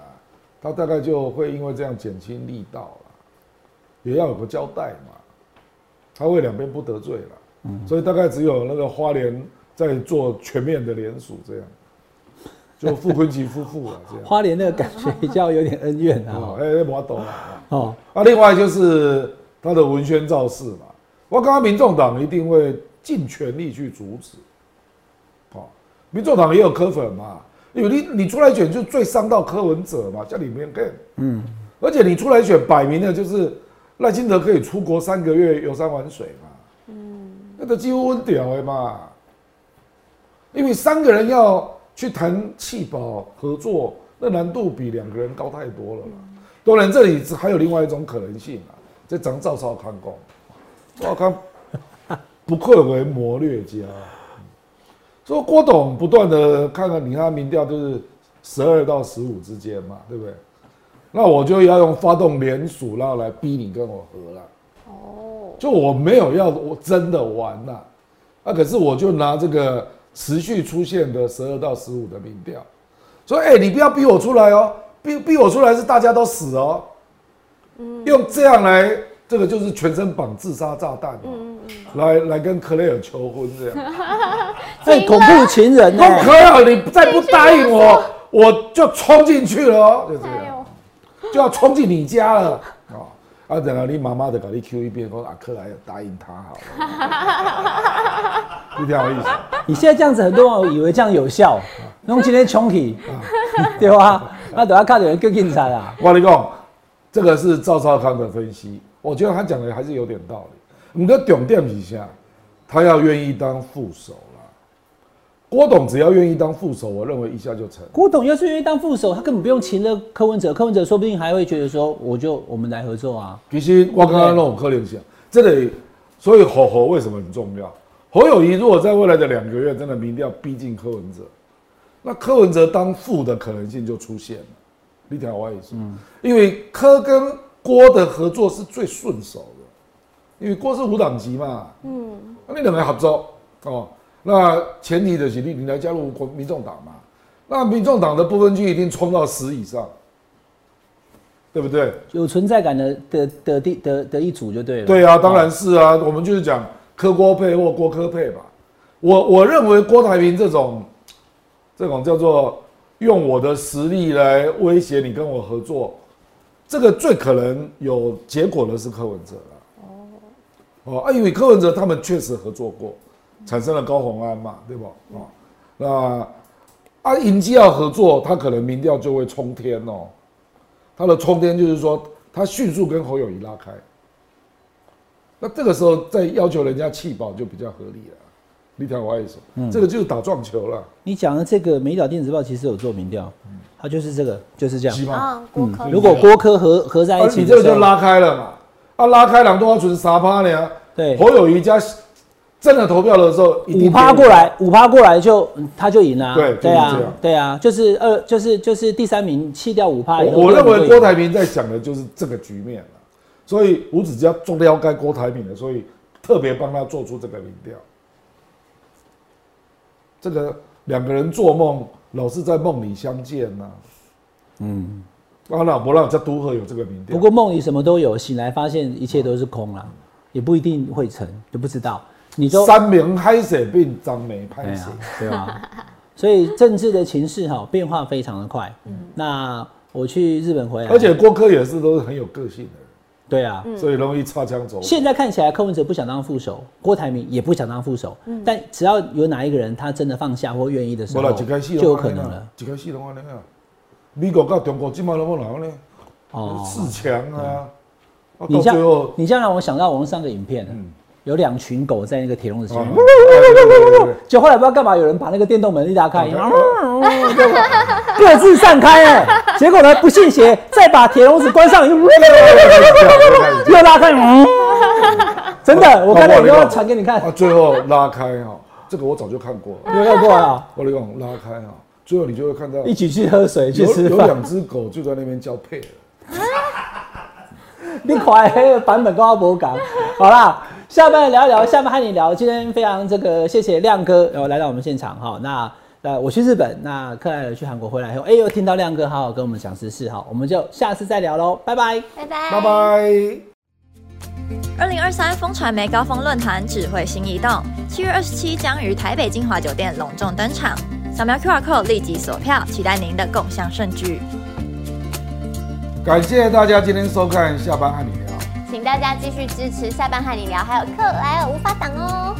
Speaker 3: 他大概就会因为这样减轻力道了，也要有个交代嘛，他会两边不得罪了，嗯所以大概只有那个花莲在做全面的联署这样，就傅昆萁夫妇啊这样。
Speaker 2: 花莲那个感觉比较有点恩怨
Speaker 3: 哦，
Speaker 2: 啊。
Speaker 3: 哎、欸，我懂了。
Speaker 2: 哦，
Speaker 3: 啊，另外就是他的文宣造势嘛，我刚刚民众党一定会尽全力去阻止。哦，民众党也有柯粉嘛，因为你你出来选就最伤到柯文哲嘛，叫里面更，
Speaker 2: 嗯，
Speaker 3: 而且你出来选摆明了就是赖清德可以出国三个月游山玩水嘛？嗯，那个几乎温屌的嘛。因为三个人要去谈气保合作，那难度比两个人高太多了啦。当然，这里还有另外一种可能性啊，这张赵少康讲，赵少康 不愧为谋略家。所以郭董不断的看看你看民调就是十二到十五之间嘛，对不对？那我就要用发动联署，然后来逼你跟我合了。哦，就我没有要我真的玩呐，啊，可是我就拿这个持续出现的十二到十五的民调，说，哎，你不要逼我出来哦，逼逼我出来是大家都死哦。嗯，用这样来，这个就是全身绑自杀炸弹，嗯嗯，来来跟克雷尔求婚这样。
Speaker 2: 哎，恐怖情人呢？
Speaker 3: 克雷尔，你再不答应我，我就冲进去了哦，就这样。就要冲进你家了哦！啊，然后你妈妈就搞你 Q 一遍，说阿克莱尔答应他好了，你挺好意思。
Speaker 2: 你现在这样子，很多人以为这样有效，弄今天穷起，对吧？那等下看的人更精彩啊！
Speaker 3: 我跟你讲，这个是赵少康的分析，我觉得他讲的还是有点道理。你的重点一下，他要愿意当副手。郭董只要愿意当副手，我认为一下就成。
Speaker 2: 郭董要是愿意当副手，他根本不用请了柯文哲，柯文哲说不定还会觉得说，我就我们来合作啊。
Speaker 3: 其实我刚刚那种可能性，这里所以侯侯为什么很重要？侯友谊如果在未来的两个月真的民调逼近柯文哲，那柯文哲当副的可能性就出现了。你听我意思，嗯，因为柯跟郭的合作是最顺手的，因为郭是五党籍嘛，嗯，那你两个合作哦。那前提的是你你来加入国民众党嘛？那民众党的部分区一定冲到十以上，对不对？
Speaker 2: 有存在感的的的的的的一组就对了。
Speaker 3: 对啊，当然是啊。我们就是讲柯郭配或郭柯配吧。我我认为郭台铭这种这种叫做用我的实力来威胁你跟我合作，这个最可能有结果的是柯文哲了。哦哦，啊，因为柯文哲他们确实合作过。产生了高鸿安嘛，对不？啊，那啊，尹基要合作，他可能民调就会冲天哦。他的冲天就是说，他迅速跟侯友谊拉开。那这个时候再要求人家弃保就比较合理了。你听我意思，嗯，这个就是打撞球了。
Speaker 2: 你讲的这个《美岛电子报》其实有做民调，它就是这个，就是这样。
Speaker 4: 啊，郭科。
Speaker 2: 如果郭科合合在一起，
Speaker 3: 你这个就拉开了嘛。啊，拉开两都要存沙趴呢。
Speaker 2: 对，
Speaker 3: 侯友谊加。真的投票的时候，
Speaker 2: 五趴过来，五趴过来就他就赢了。
Speaker 3: 对，对啊，
Speaker 2: 对啊，就是二，就是就是第三名弃掉五趴。
Speaker 3: 我认为郭台铭在想的就是这个局面了，所以吴子嘉中了该郭台铭的，所以特别帮他做出这个民调。这个两个人做梦老是在梦里相见呐。嗯，阿老伯让在都赫有这个名调。
Speaker 2: 不过梦里什么都有，醒来发现一切都是空了，也不一定会成，就不知道。
Speaker 3: 你都三明海水变张梅拍水，
Speaker 2: 对吧？所以政治的情势哈变化非常的快。嗯，那我去日本回来，
Speaker 3: 而且郭科也是都是很有个性的人。
Speaker 2: 对啊，
Speaker 3: 所以容易擦枪走。
Speaker 2: 现在看起来柯文哲不想当副手，郭台铭也不想当副手。嗯，但只要有哪一个人他真的放下或愿意的时候，就有可能了。
Speaker 3: 一开始拢安尼啊，美国跟中国今嘛拢要哪呢？哦，四强啊！
Speaker 2: 你这样，你这样让我想到我们上个影片。嗯。有两群狗在那个铁笼子前面，就后来不知道干嘛，有人把那个电动门一打开，各自散开哎，结果呢不信邪，再把铁笼子关上，又拉开，真的，我看到以后传给你看。
Speaker 3: 最后拉开哈，这个我早就看过了，
Speaker 2: 有看过啊？
Speaker 3: 我你讲拉开哈，最后你就会看到
Speaker 2: 一起去喝水去吃
Speaker 3: 饭，有两只狗就在那边交配了。
Speaker 2: 你快版本跟阿伯讲，好啦。下班聊一聊，下班和你聊。今天非常这个谢谢亮哥，然后来到我们现场哈。那呃，我去日本，那克莱尔去韩国回来后，哎，又听到亮哥好好跟我们讲实事哈，我们就下次再聊喽，拜拜，
Speaker 4: 拜拜，
Speaker 3: 拜拜。
Speaker 5: 二零二三风传媒高峰论坛智慧新移动，七月二十七将于台北金华酒店隆重登场，扫描 QR code 立即锁票，期待您的共享盛举。
Speaker 3: 感谢大家今天收看下班和你聊。
Speaker 4: 请大家继续支持下班和你聊，还有克莱尔无法挡哦。